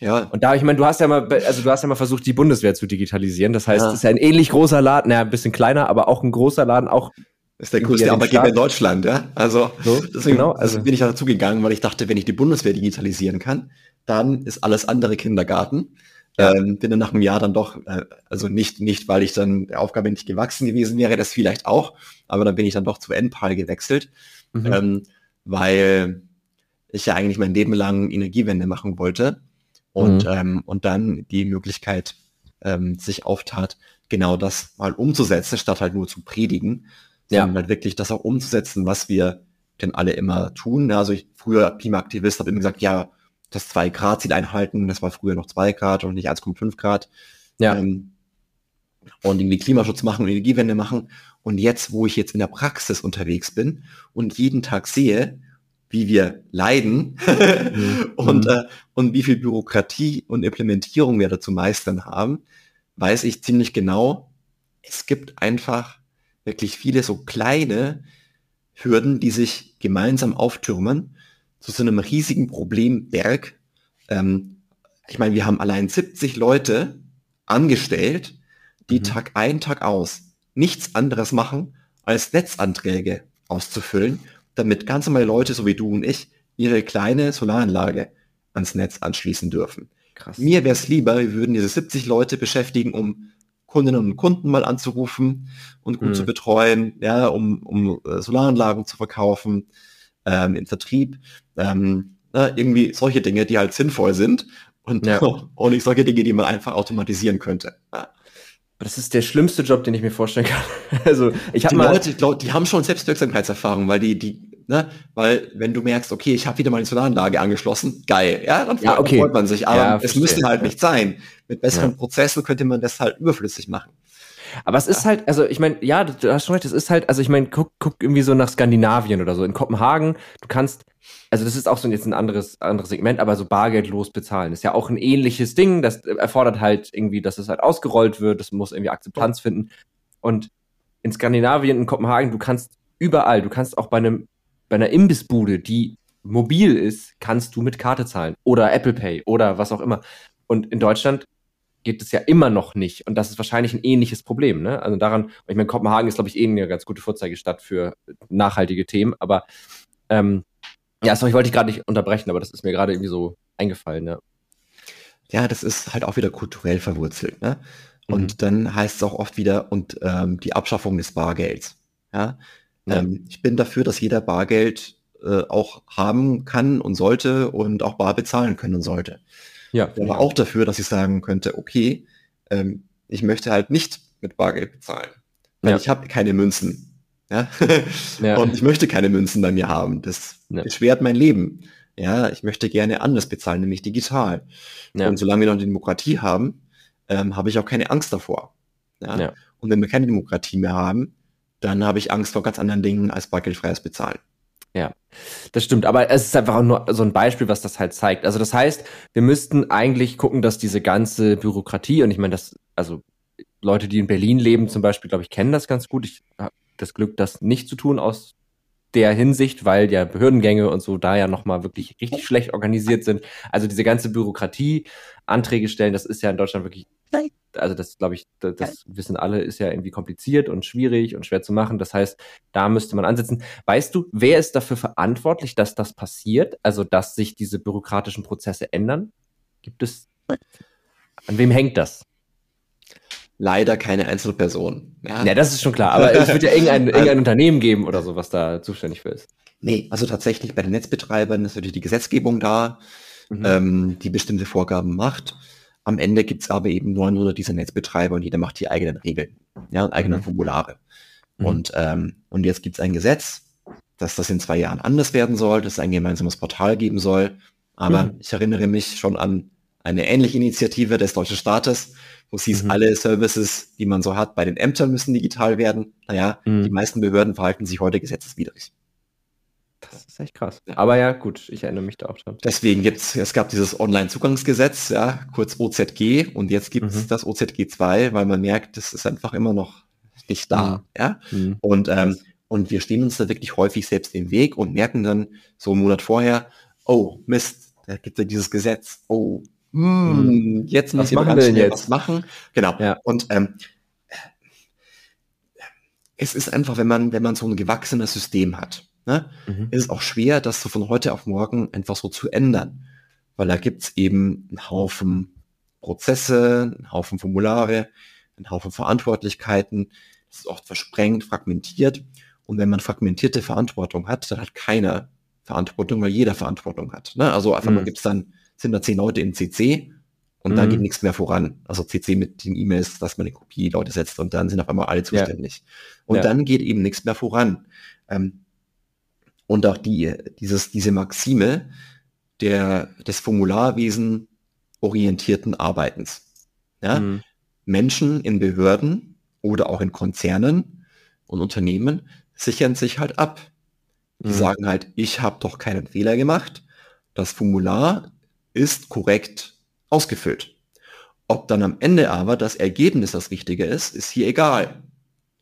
Ja. Und da, ich meine, du hast ja mal, also du hast ja mal versucht, die Bundeswehr zu digitalisieren. Das heißt, es ja. ist ja ein ähnlich großer Laden, naja, ein bisschen kleiner, aber auch ein großer Laden, auch. Das ist der größte Arbeitgeber in Deutschland, ja. Also, so, deswegen genau, also. bin ich dazu gegangen, weil ich dachte, wenn ich die Bundeswehr digitalisieren kann, dann ist alles andere Kindergarten. Ja. Ähm, bin dann nach einem Jahr dann doch, äh, also nicht, nicht, weil ich dann der Aufgabe nicht gewachsen gewesen wäre, das vielleicht auch, aber dann bin ich dann doch zu NPAL gewechselt, mhm. ähm, weil ich ja eigentlich mein Leben lang Energiewende machen wollte und, mhm. ähm, und dann die Möglichkeit ähm, sich auftat, genau das mal umzusetzen, statt halt nur zu predigen, sondern ja. halt wirklich das auch umzusetzen, was wir denn alle immer tun. Also ich früher Klimaaktivist habe immer gesagt, ja, das 2 Grad Ziel einhalten, das war früher noch 2 Grad und nicht 1,5 Grad. Ja. Ähm, und irgendwie Klimaschutz machen und Energiewende machen. Und jetzt, wo ich jetzt in der Praxis unterwegs bin und jeden Tag sehe, wie wir leiden *laughs* mhm. und, äh, und wie viel Bürokratie und Implementierung wir da zu meistern haben, weiß ich ziemlich genau, es gibt einfach wirklich viele so kleine Hürden, die sich gemeinsam auftürmen zu so einem riesigen Problemberg. Ähm, ich meine, wir haben allein 70 Leute angestellt, die mhm. Tag ein, Tag aus nichts anderes machen, als Netzanträge auszufüllen, damit ganz normale Leute, so wie du und ich, ihre kleine Solaranlage ans Netz anschließen dürfen. Krass. Mir wäre es lieber, wir würden diese 70 Leute beschäftigen, um Kundinnen und Kunden mal anzurufen und gut mhm. zu betreuen, ja, um, um äh, Solaranlagen zu verkaufen, ähm, im Vertrieb, ähm, na, irgendwie solche Dinge, die halt sinnvoll sind und, ja. *laughs* und nicht solche Dinge, die man einfach automatisieren könnte. Ja. Das ist der schlimmste Job, den ich mir vorstellen kann. *laughs* Also ich habe mal Leute, ich glaub, die haben schon Selbstwirksamkeitserfahrung, weil die die ne, weil wenn du merkst, okay, ich habe wieder mal die Solaranlage angeschlossen, geil, ja, dann ja, okay. freut man sich. Aber ja, es müsste halt nicht sein. Mit besseren ja. Prozessen könnte man das halt überflüssig machen. Aber es ist halt, also ich meine, ja, du hast schon recht, es ist halt, also ich meine, guck, guck irgendwie so nach Skandinavien oder so. In Kopenhagen, du kannst, also das ist auch so jetzt ein anderes, anderes Segment, aber so bargeldlos bezahlen ist ja auch ein ähnliches Ding. Das erfordert halt irgendwie, dass es halt ausgerollt wird, das muss irgendwie Akzeptanz finden. Und in Skandinavien, in Kopenhagen, du kannst überall, du kannst auch bei einem, bei einer Imbissbude, die mobil ist, kannst du mit Karte zahlen oder Apple Pay oder was auch immer. Und in Deutschland geht es ja immer noch nicht. Und das ist wahrscheinlich ein ähnliches Problem. Ne? Also daran, ich meine, Kopenhagen ist, glaube ich, eh eine ganz gute Vorzeigestadt für nachhaltige Themen. Aber ähm, ja, sorry, ich wollte dich gerade nicht unterbrechen, aber das ist mir gerade irgendwie so eingefallen. Ja. ja, das ist halt auch wieder kulturell verwurzelt. Ne? Und mhm. dann heißt es auch oft wieder, und ähm, die Abschaffung des Bargelds. Ja? ja. Ähm, ich bin dafür, dass jeder Bargeld äh, auch haben kann und sollte und auch bar bezahlen können sollte. Ja. Der war auch dafür, dass ich sagen könnte, okay, ähm, ich möchte halt nicht mit Bargeld bezahlen. Weil ja. ich habe keine Münzen. Ja? ja? Und ich möchte keine Münzen bei mir haben. Das ja. erschwert mein Leben. Ja, ich möchte gerne anders bezahlen, nämlich digital. Und solange wir noch eine Demokratie haben, ähm, habe ich auch keine Angst davor. Ja? ja? Und wenn wir keine Demokratie mehr haben, dann habe ich Angst vor ganz anderen Dingen als bargeldfreies Bezahlen. Ja, das stimmt. Aber es ist einfach nur so ein Beispiel, was das halt zeigt. Also das heißt, wir müssten eigentlich gucken, dass diese ganze Bürokratie, und ich meine, das, also Leute, die in Berlin leben zum Beispiel, glaube ich, kennen das ganz gut. Ich habe das Glück, das nicht zu tun aus der Hinsicht, weil ja Behördengänge und so da ja nochmal wirklich richtig schlecht organisiert sind. Also diese ganze Bürokratie, Anträge stellen, das ist ja in Deutschland wirklich also das glaube ich, das, das wissen alle, ist ja irgendwie kompliziert und schwierig und schwer zu machen. Das heißt, da müsste man ansetzen. Weißt du, wer ist dafür verantwortlich, dass das passiert? Also, dass sich diese bürokratischen Prozesse ändern? Gibt es, an wem hängt das? Leider keine Einzelperson. Ja, ja das ist schon klar. Aber es wird ja irgendein, *laughs* irgendein Unternehmen geben oder so, was da zuständig für ist. Nee, also tatsächlich bei den Netzbetreibern ist natürlich die Gesetzgebung da, mhm. ähm, die bestimmte Vorgaben macht. Am Ende gibt's aber eben 900 dieser Netzbetreiber und jeder macht die eigenen Regeln, ja, und eigene mhm. Formulare. Mhm. Und, ähm, und jetzt gibt's ein Gesetz, dass das in zwei Jahren anders werden soll, dass es ein gemeinsames Portal geben soll. Aber mhm. ich erinnere mich schon an eine ähnliche Initiative des deutschen Staates, wo es hieß, mhm. alle Services, die man so hat, bei den Ämtern müssen digital werden. Naja, mhm. die meisten Behörden verhalten sich heute gesetzeswidrig. Das ist echt krass. Aber ja, gut, ich erinnere mich da auch schon. Deswegen gibt's, es gab dieses Online-Zugangsgesetz, ja, kurz OZG, und jetzt gibt's mhm. das OZG 2, weil man merkt, das ist einfach immer noch nicht da, mhm. ja. Mhm. Und, ähm, und wir stehen uns da wirklich häufig selbst im Weg und merken dann so einen Monat vorher, oh, Mist, da gibt ja dieses Gesetz, oh, hm, jetzt muss ich ganz schnell jetzt? was machen. Genau. Ja. Und ähm, es ist einfach, wenn man, wenn man so ein gewachsenes System hat, ne, mhm. ist es auch schwer, das so von heute auf morgen einfach so zu ändern. Weil da gibt's eben einen Haufen Prozesse, einen Haufen Formulare, einen Haufen Verantwortlichkeiten. Das ist oft versprengt, fragmentiert. Und wenn man fragmentierte Verantwortung hat, dann hat keiner Verantwortung, weil jeder Verantwortung hat. Ne? Also einfach mhm. mal gibt's dann, sind da zehn Leute in CC und mhm. da geht nichts mehr voran. Also CC mit den E-Mails, dass man eine Kopie Leute setzt und dann sind auf einmal alle zuständig. Ja. Und ja. dann geht eben nichts mehr voran. Ähm, und auch die, dieses, diese Maxime der, des Formularwesen orientierten Arbeitens. Ja? Mhm. Menschen in Behörden oder auch in Konzernen und Unternehmen sichern sich halt ab. Die mhm. sagen halt, ich habe doch keinen Fehler gemacht. Das Formular ist korrekt ausgefüllt. Ob dann am Ende aber das Ergebnis das Richtige ist, ist hier egal.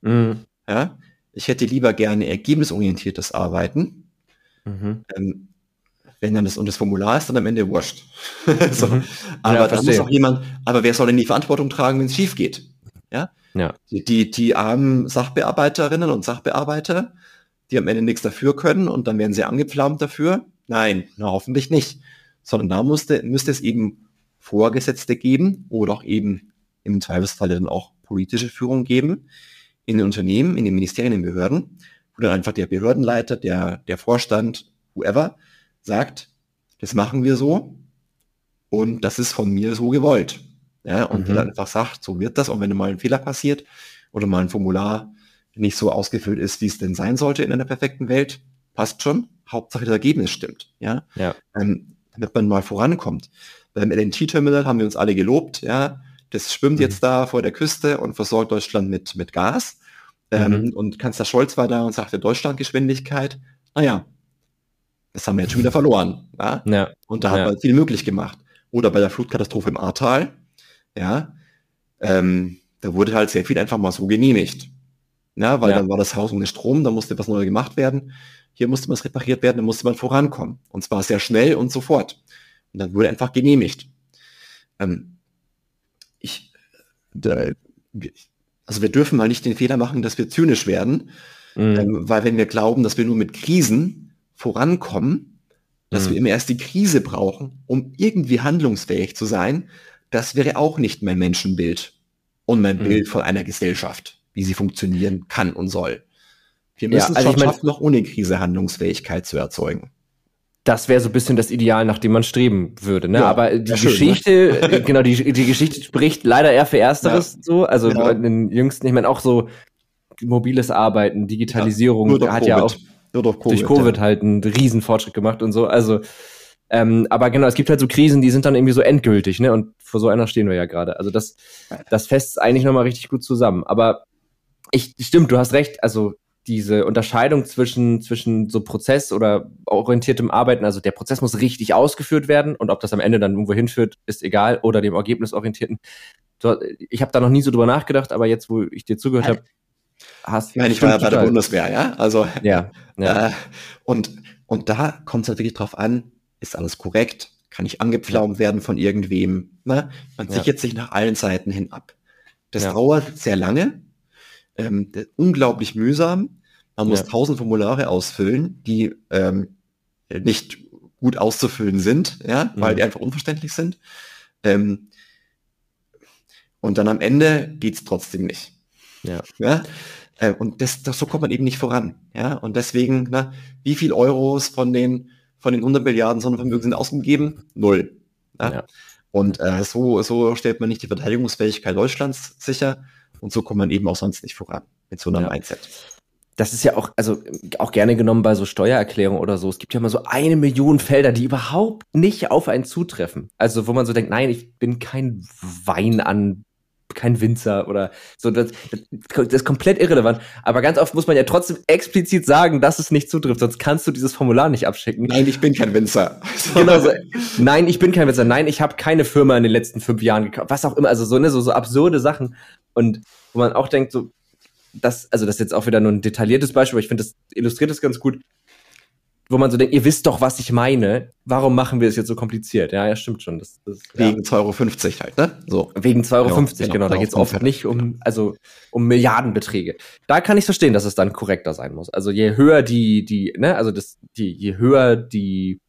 Mhm. Ja? Ich hätte lieber gerne ergebnisorientiertes Arbeiten. Mhm. Ähm, wenn dann das und das Formular ist, dann am Ende wurscht. *laughs* so. mhm. Aber ja, da muss auch jemand, aber wer soll denn die Verantwortung tragen, wenn es schief geht? Ja? ja. Die, die, die armen Sachbearbeiterinnen und Sachbearbeiter, die am Ende nichts dafür können und dann werden sie angepflaumt dafür. Nein, na, hoffentlich nicht. Sondern da musste, müsste es eben Vorgesetzte geben oder auch eben im Zweifelsfall dann auch politische Führung geben in den Unternehmen, in den Ministerien, in den Behörden, wo dann einfach der Behördenleiter, der, der Vorstand, whoever, sagt, das machen wir so und das ist von mir so gewollt. Ja, und mhm. dann einfach sagt, so wird das. Und wenn mal ein Fehler passiert oder mal ein Formular nicht so ausgefüllt ist, wie es denn sein sollte in einer perfekten Welt, passt schon. Hauptsache das Ergebnis stimmt. Ja, ja. Ähm, damit man mal vorankommt. Beim LNG-Terminal haben wir uns alle gelobt. Ja, das schwimmt mhm. jetzt da vor der Küste und versorgt Deutschland mit, mit Gas. Ähm, mhm. Und Kanzler Scholz war da und sagte Deutschlandgeschwindigkeit. Naja, das haben wir jetzt schon wieder verloren. Ja? ja. Und da hat ja. man viel möglich gemacht. Oder bei der Flutkatastrophe im Ahrtal, ja, ähm, da wurde halt sehr viel einfach mal so genehmigt. Ja, weil ja. dann war das Haus ohne Strom, da musste was Neues gemacht werden. Hier musste was repariert werden, dann musste man vorankommen. Und zwar sehr schnell und sofort. Und dann wurde einfach genehmigt. Ähm, ich, also wir dürfen mal nicht den Fehler machen, dass wir zynisch werden, mhm. ähm, weil wenn wir glauben, dass wir nur mit Krisen vorankommen, dass mhm. wir immer erst die Krise brauchen, um irgendwie handlungsfähig zu sein, das wäre auch nicht mein Menschenbild und mein mhm. Bild von einer Gesellschaft, wie sie funktionieren kann und soll. Wir müssen ja, also es schaffen, noch ohne Krise Handlungsfähigkeit zu erzeugen. Das wäre so ein bisschen das Ideal, nach dem man streben würde. Ne? Ja, Aber die Geschichte, schön, ne? genau, die, die Geschichte spricht leider eher für Ersteres ja. so. Also ja. in den jüngsten, ich meine auch so mobiles Arbeiten, Digitalisierung ja, hat ja auch durch Covid, durch Covid halt einen riesen Fortschritt gemacht und so. Also, ähm, aber genau, es gibt halt so Krisen, die sind dann irgendwie so endgültig, ne? Und vor so einer stehen wir ja gerade. Also das, das fässt eigentlich nochmal richtig gut zusammen. Aber ich, stimmt, du hast recht. Also diese Unterscheidung zwischen, zwischen so Prozess oder orientiertem Arbeiten, also der Prozess muss richtig ausgeführt werden und ob das am Ende dann irgendwo hinführt, ist egal, oder dem Ergebnisorientierten. Ich habe da noch nie so drüber nachgedacht, aber jetzt, wo ich dir zugehört habe, hast. Ich meine, ich war ja bei der Bundeswehr, ja. Also ja, ja. Äh, und und da kommt es halt wirklich drauf an, ist alles korrekt? Kann ich angepflaumt werden von irgendwem? Ne? Man ja. sichert sich nach allen Seiten hin ab. Das ja. dauert sehr lange, ähm, unglaublich mühsam. Man muss tausend Formulare ausfüllen, die ähm, nicht gut auszufüllen sind, ja, weil mhm. die einfach unverständlich sind. Ähm, und dann am Ende geht's trotzdem nicht. Ja. ja? Äh, und das, das, so kommt man eben nicht voran. Ja? Und deswegen, na, wie viel Euros von den, von den 100 Milliarden Sondervermögen sind ausgegeben? Null. Ja? ja. Und äh, so, so stellt man nicht die Verteidigungsfähigkeit Deutschlands sicher. Und so kommt man eben auch sonst nicht voran mit so einem ja. Mindset das ist ja auch, also auch gerne genommen bei so Steuererklärungen oder so. Es gibt ja mal so eine Million Felder, die überhaupt nicht auf einen zutreffen. Also wo man so denkt, nein, ich bin kein Wein an kein Winzer oder so. Das, das, ist komplett irrelevant. Aber ganz oft muss man ja trotzdem explizit sagen, dass es nicht zutrifft, sonst kannst du dieses Formular nicht abschicken. Nein, ich bin kein Winzer. *laughs* genau so. Nein, ich bin kein Winzer. Nein, ich habe keine Firma in den letzten fünf Jahren gekauft. Was auch immer. Also so, ne, so, so absurde Sachen. Und wo man auch denkt, so, das, also das ist jetzt auch wieder nur ein detailliertes Beispiel, aber ich finde, das illustriert es ganz gut wo man so denkt, ihr wisst doch, was ich meine. Warum machen wir es jetzt so kompliziert? Ja, ja, stimmt schon. Das, das, Wegen ja. 2,50 Euro halt, ne? So. Wegen 2,50 Euro, genau, genau. genau. Da geht es oft nicht um, also um Milliardenbeträge. Da kann ich verstehen, dass es dann korrekter sein muss. Also je höher die, die, ne, also das, die, je höher die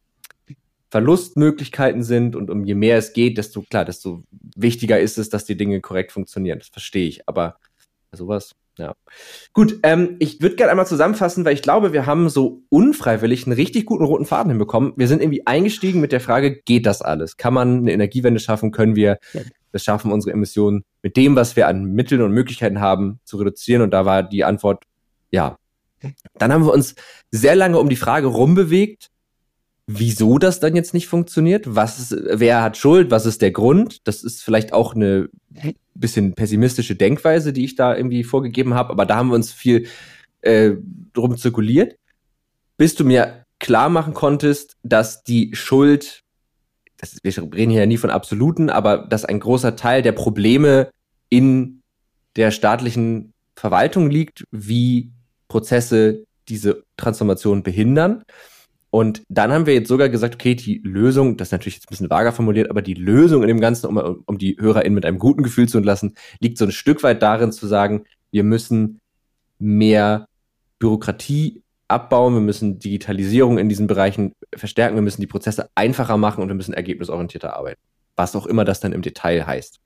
Verlustmöglichkeiten sind und um je mehr es geht, desto klar, desto wichtiger ist es, dass die Dinge korrekt funktionieren. Das verstehe ich, aber sowas, ja. Gut, ähm, ich würde gerne einmal zusammenfassen, weil ich glaube, wir haben so unfreiwillig einen richtig guten roten Faden hinbekommen. Wir sind irgendwie eingestiegen mit der Frage, geht das alles? Kann man eine Energiewende schaffen? Können wir das schaffen, unsere Emissionen mit dem, was wir an Mitteln und Möglichkeiten haben, zu reduzieren? Und da war die Antwort ja. Dann haben wir uns sehr lange um die Frage rumbewegt, wieso das dann jetzt nicht funktioniert. Was ist, wer hat Schuld? Was ist der Grund? Das ist vielleicht auch eine bisschen pessimistische Denkweise, die ich da irgendwie vorgegeben habe, aber da haben wir uns viel äh, drum zirkuliert, bis du mir klar machen konntest, dass die Schuld, das, wir reden hier ja nie von absoluten, aber dass ein großer Teil der Probleme in der staatlichen Verwaltung liegt, wie Prozesse diese Transformation behindern. Und dann haben wir jetzt sogar gesagt, okay, die Lösung, das ist natürlich jetzt ein bisschen vager formuliert, aber die Lösung in dem Ganzen, um, um die HörerInnen mit einem guten Gefühl zu entlassen, liegt so ein Stück weit darin zu sagen, wir müssen mehr Bürokratie abbauen, wir müssen Digitalisierung in diesen Bereichen verstärken, wir müssen die Prozesse einfacher machen und wir müssen ergebnisorientierter arbeiten. Was auch immer das dann im Detail heißt.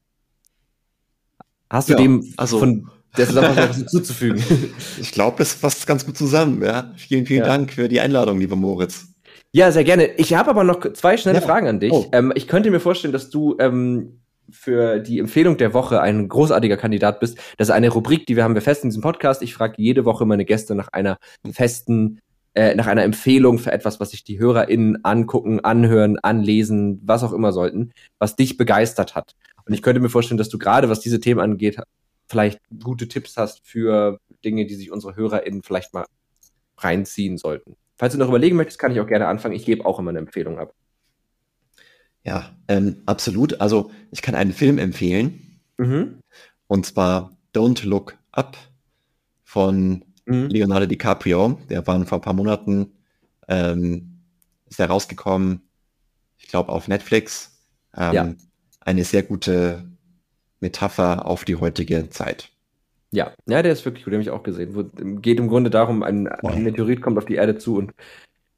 Hast du ja, dem also, von der Zusammenfassung was hinzuzufügen. *laughs* Ich glaube, das fasst ganz gut zusammen. Ja. Vielen, vielen ja. Dank für die Einladung, lieber Moritz. Ja, sehr gerne. Ich habe aber noch zwei schnelle ja. Fragen an dich. Oh. Ähm, ich könnte mir vorstellen, dass du ähm, für die Empfehlung der Woche ein großartiger Kandidat bist. Das ist eine Rubrik, die wir haben wir fest in diesem Podcast. Ich frage jede Woche meine Gäste nach einer festen, äh, nach einer Empfehlung für etwas, was sich die HörerInnen angucken, anhören, anlesen, was auch immer sollten, was dich begeistert hat. Und ich könnte mir vorstellen, dass du gerade, was diese Themen angeht, vielleicht gute Tipps hast für Dinge, die sich unsere HörerInnen vielleicht mal reinziehen sollten. Falls du noch überlegen möchtest, kann ich auch gerne anfangen. Ich gebe auch immer eine Empfehlung ab. Ja, ähm, absolut. Also ich kann einen Film empfehlen. Mhm. Und zwar Don't Look Up von mhm. Leonardo DiCaprio. Der war vor ein paar Monaten, ähm, ist er rausgekommen, ich glaube auf Netflix. Ähm, ja. Eine sehr gute Metapher auf die heutige Zeit. Ja, ja, der ist wirklich gut, den habe ich auch gesehen. Wo, geht im Grunde darum, ein, ein Meteorit kommt auf die Erde zu und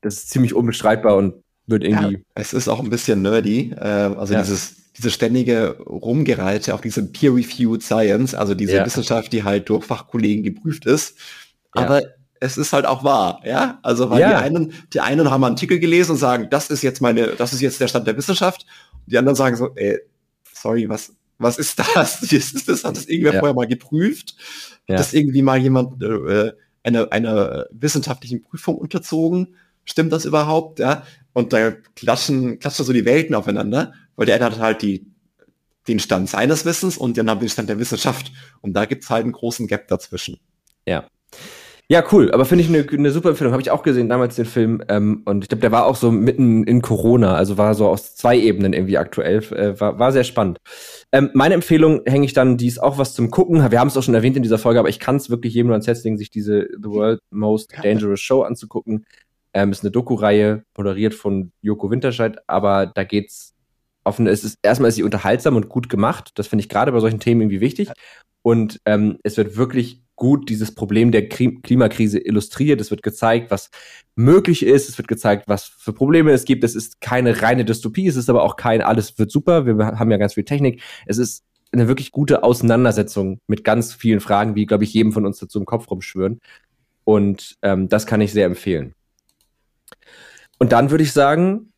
das ist ziemlich unbestreitbar und wird irgendwie. Ja, es ist auch ein bisschen nerdy, äh, also ja. dieses, diese ständige Rumgereite auf diese Peer-Reviewed Science, also diese ja. Wissenschaft, die halt durch Fachkollegen geprüft ist. Aber es ist halt auch wahr, ja. Also weil die einen, die einen haben einen Artikel gelesen und sagen, das ist jetzt meine, das ist jetzt der Stand der Wissenschaft. Die anderen sagen so, ey, sorry, was, was ist das? *laughs* Wie ist das? Hat das irgendwer ja. vorher mal geprüft? Ja. Hat das irgendwie mal jemand äh, einer eine wissenschaftlichen Prüfung unterzogen? Stimmt das überhaupt? Ja. Und da klatschen, klatschen so die Welten aufeinander, weil der eine hat halt die, den Stand seines Wissens und dann haben den Stand der Wissenschaft. Und da gibt's halt einen großen Gap dazwischen. Ja. Ja, cool. Aber finde ich eine, eine super Empfehlung. Habe ich auch gesehen damals den Film. Ähm, und ich glaube, der war auch so mitten in Corona. Also war so aus zwei Ebenen irgendwie aktuell. Äh, war, war sehr spannend. Ähm, meine Empfehlung hänge ich dann, die ist auch was zum Gucken. Wir haben es auch schon erwähnt in dieser Folge, aber ich kann es wirklich jedem nur ans Herz legen, sich diese The World Most Dangerous Show anzugucken. Ähm, ist eine Doku-Reihe, moderiert von Joko Winterscheid, aber da geht's eine, es ist erstmal ist sie unterhaltsam und gut gemacht. Das finde ich gerade bei solchen Themen irgendwie wichtig. Und ähm, es wird wirklich gut dieses Problem der Klimakrise illustriert. Es wird gezeigt, was möglich ist. Es wird gezeigt, was für Probleme es gibt. Es ist keine reine Dystopie. Es ist aber auch kein alles wird super. Wir haben ja ganz viel Technik. Es ist eine wirklich gute Auseinandersetzung mit ganz vielen Fragen, wie, glaube ich, jedem von uns dazu im Kopf rumschwören. Und ähm, das kann ich sehr empfehlen. Und dann würde ich sagen,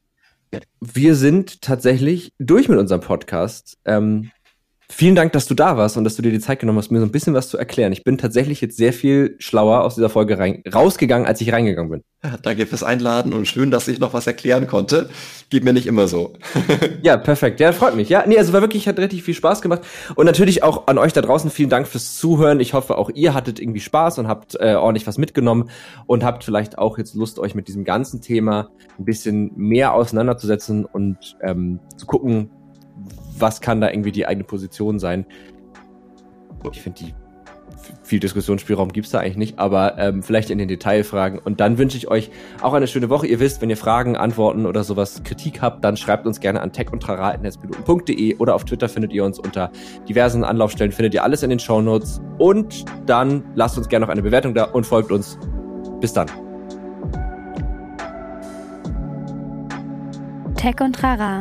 wir sind tatsächlich durch mit unserem Podcast. Ähm, Vielen Dank, dass du da warst und dass du dir die Zeit genommen hast, mir so ein bisschen was zu erklären. Ich bin tatsächlich jetzt sehr viel schlauer aus dieser Folge rein, rausgegangen, als ich reingegangen bin. Ja, danke fürs Einladen und schön, dass ich noch was erklären konnte. Geht mir nicht immer so. *laughs* ja, perfekt. Ja, freut mich. Ja, nee, also war wirklich, hat richtig viel Spaß gemacht. Und natürlich auch an euch da draußen vielen Dank fürs Zuhören. Ich hoffe, auch ihr hattet irgendwie Spaß und habt äh, ordentlich was mitgenommen und habt vielleicht auch jetzt Lust, euch mit diesem ganzen Thema ein bisschen mehr auseinanderzusetzen und ähm, zu gucken, was kann da irgendwie die eigene Position sein. Ich finde, viel Diskussionsspielraum gibt's da eigentlich nicht, aber ähm, vielleicht in den Detailfragen. Und dann wünsche ich euch auch eine schöne Woche. Ihr wisst, wenn ihr Fragen, Antworten oder sowas, Kritik habt, dann schreibt uns gerne an techundtrara.netzpiloten.de oder auf Twitter findet ihr uns unter diversen Anlaufstellen, findet ihr alles in den Show Notes. Und dann lasst uns gerne noch eine Bewertung da und folgt uns. Bis dann. Tech und Trara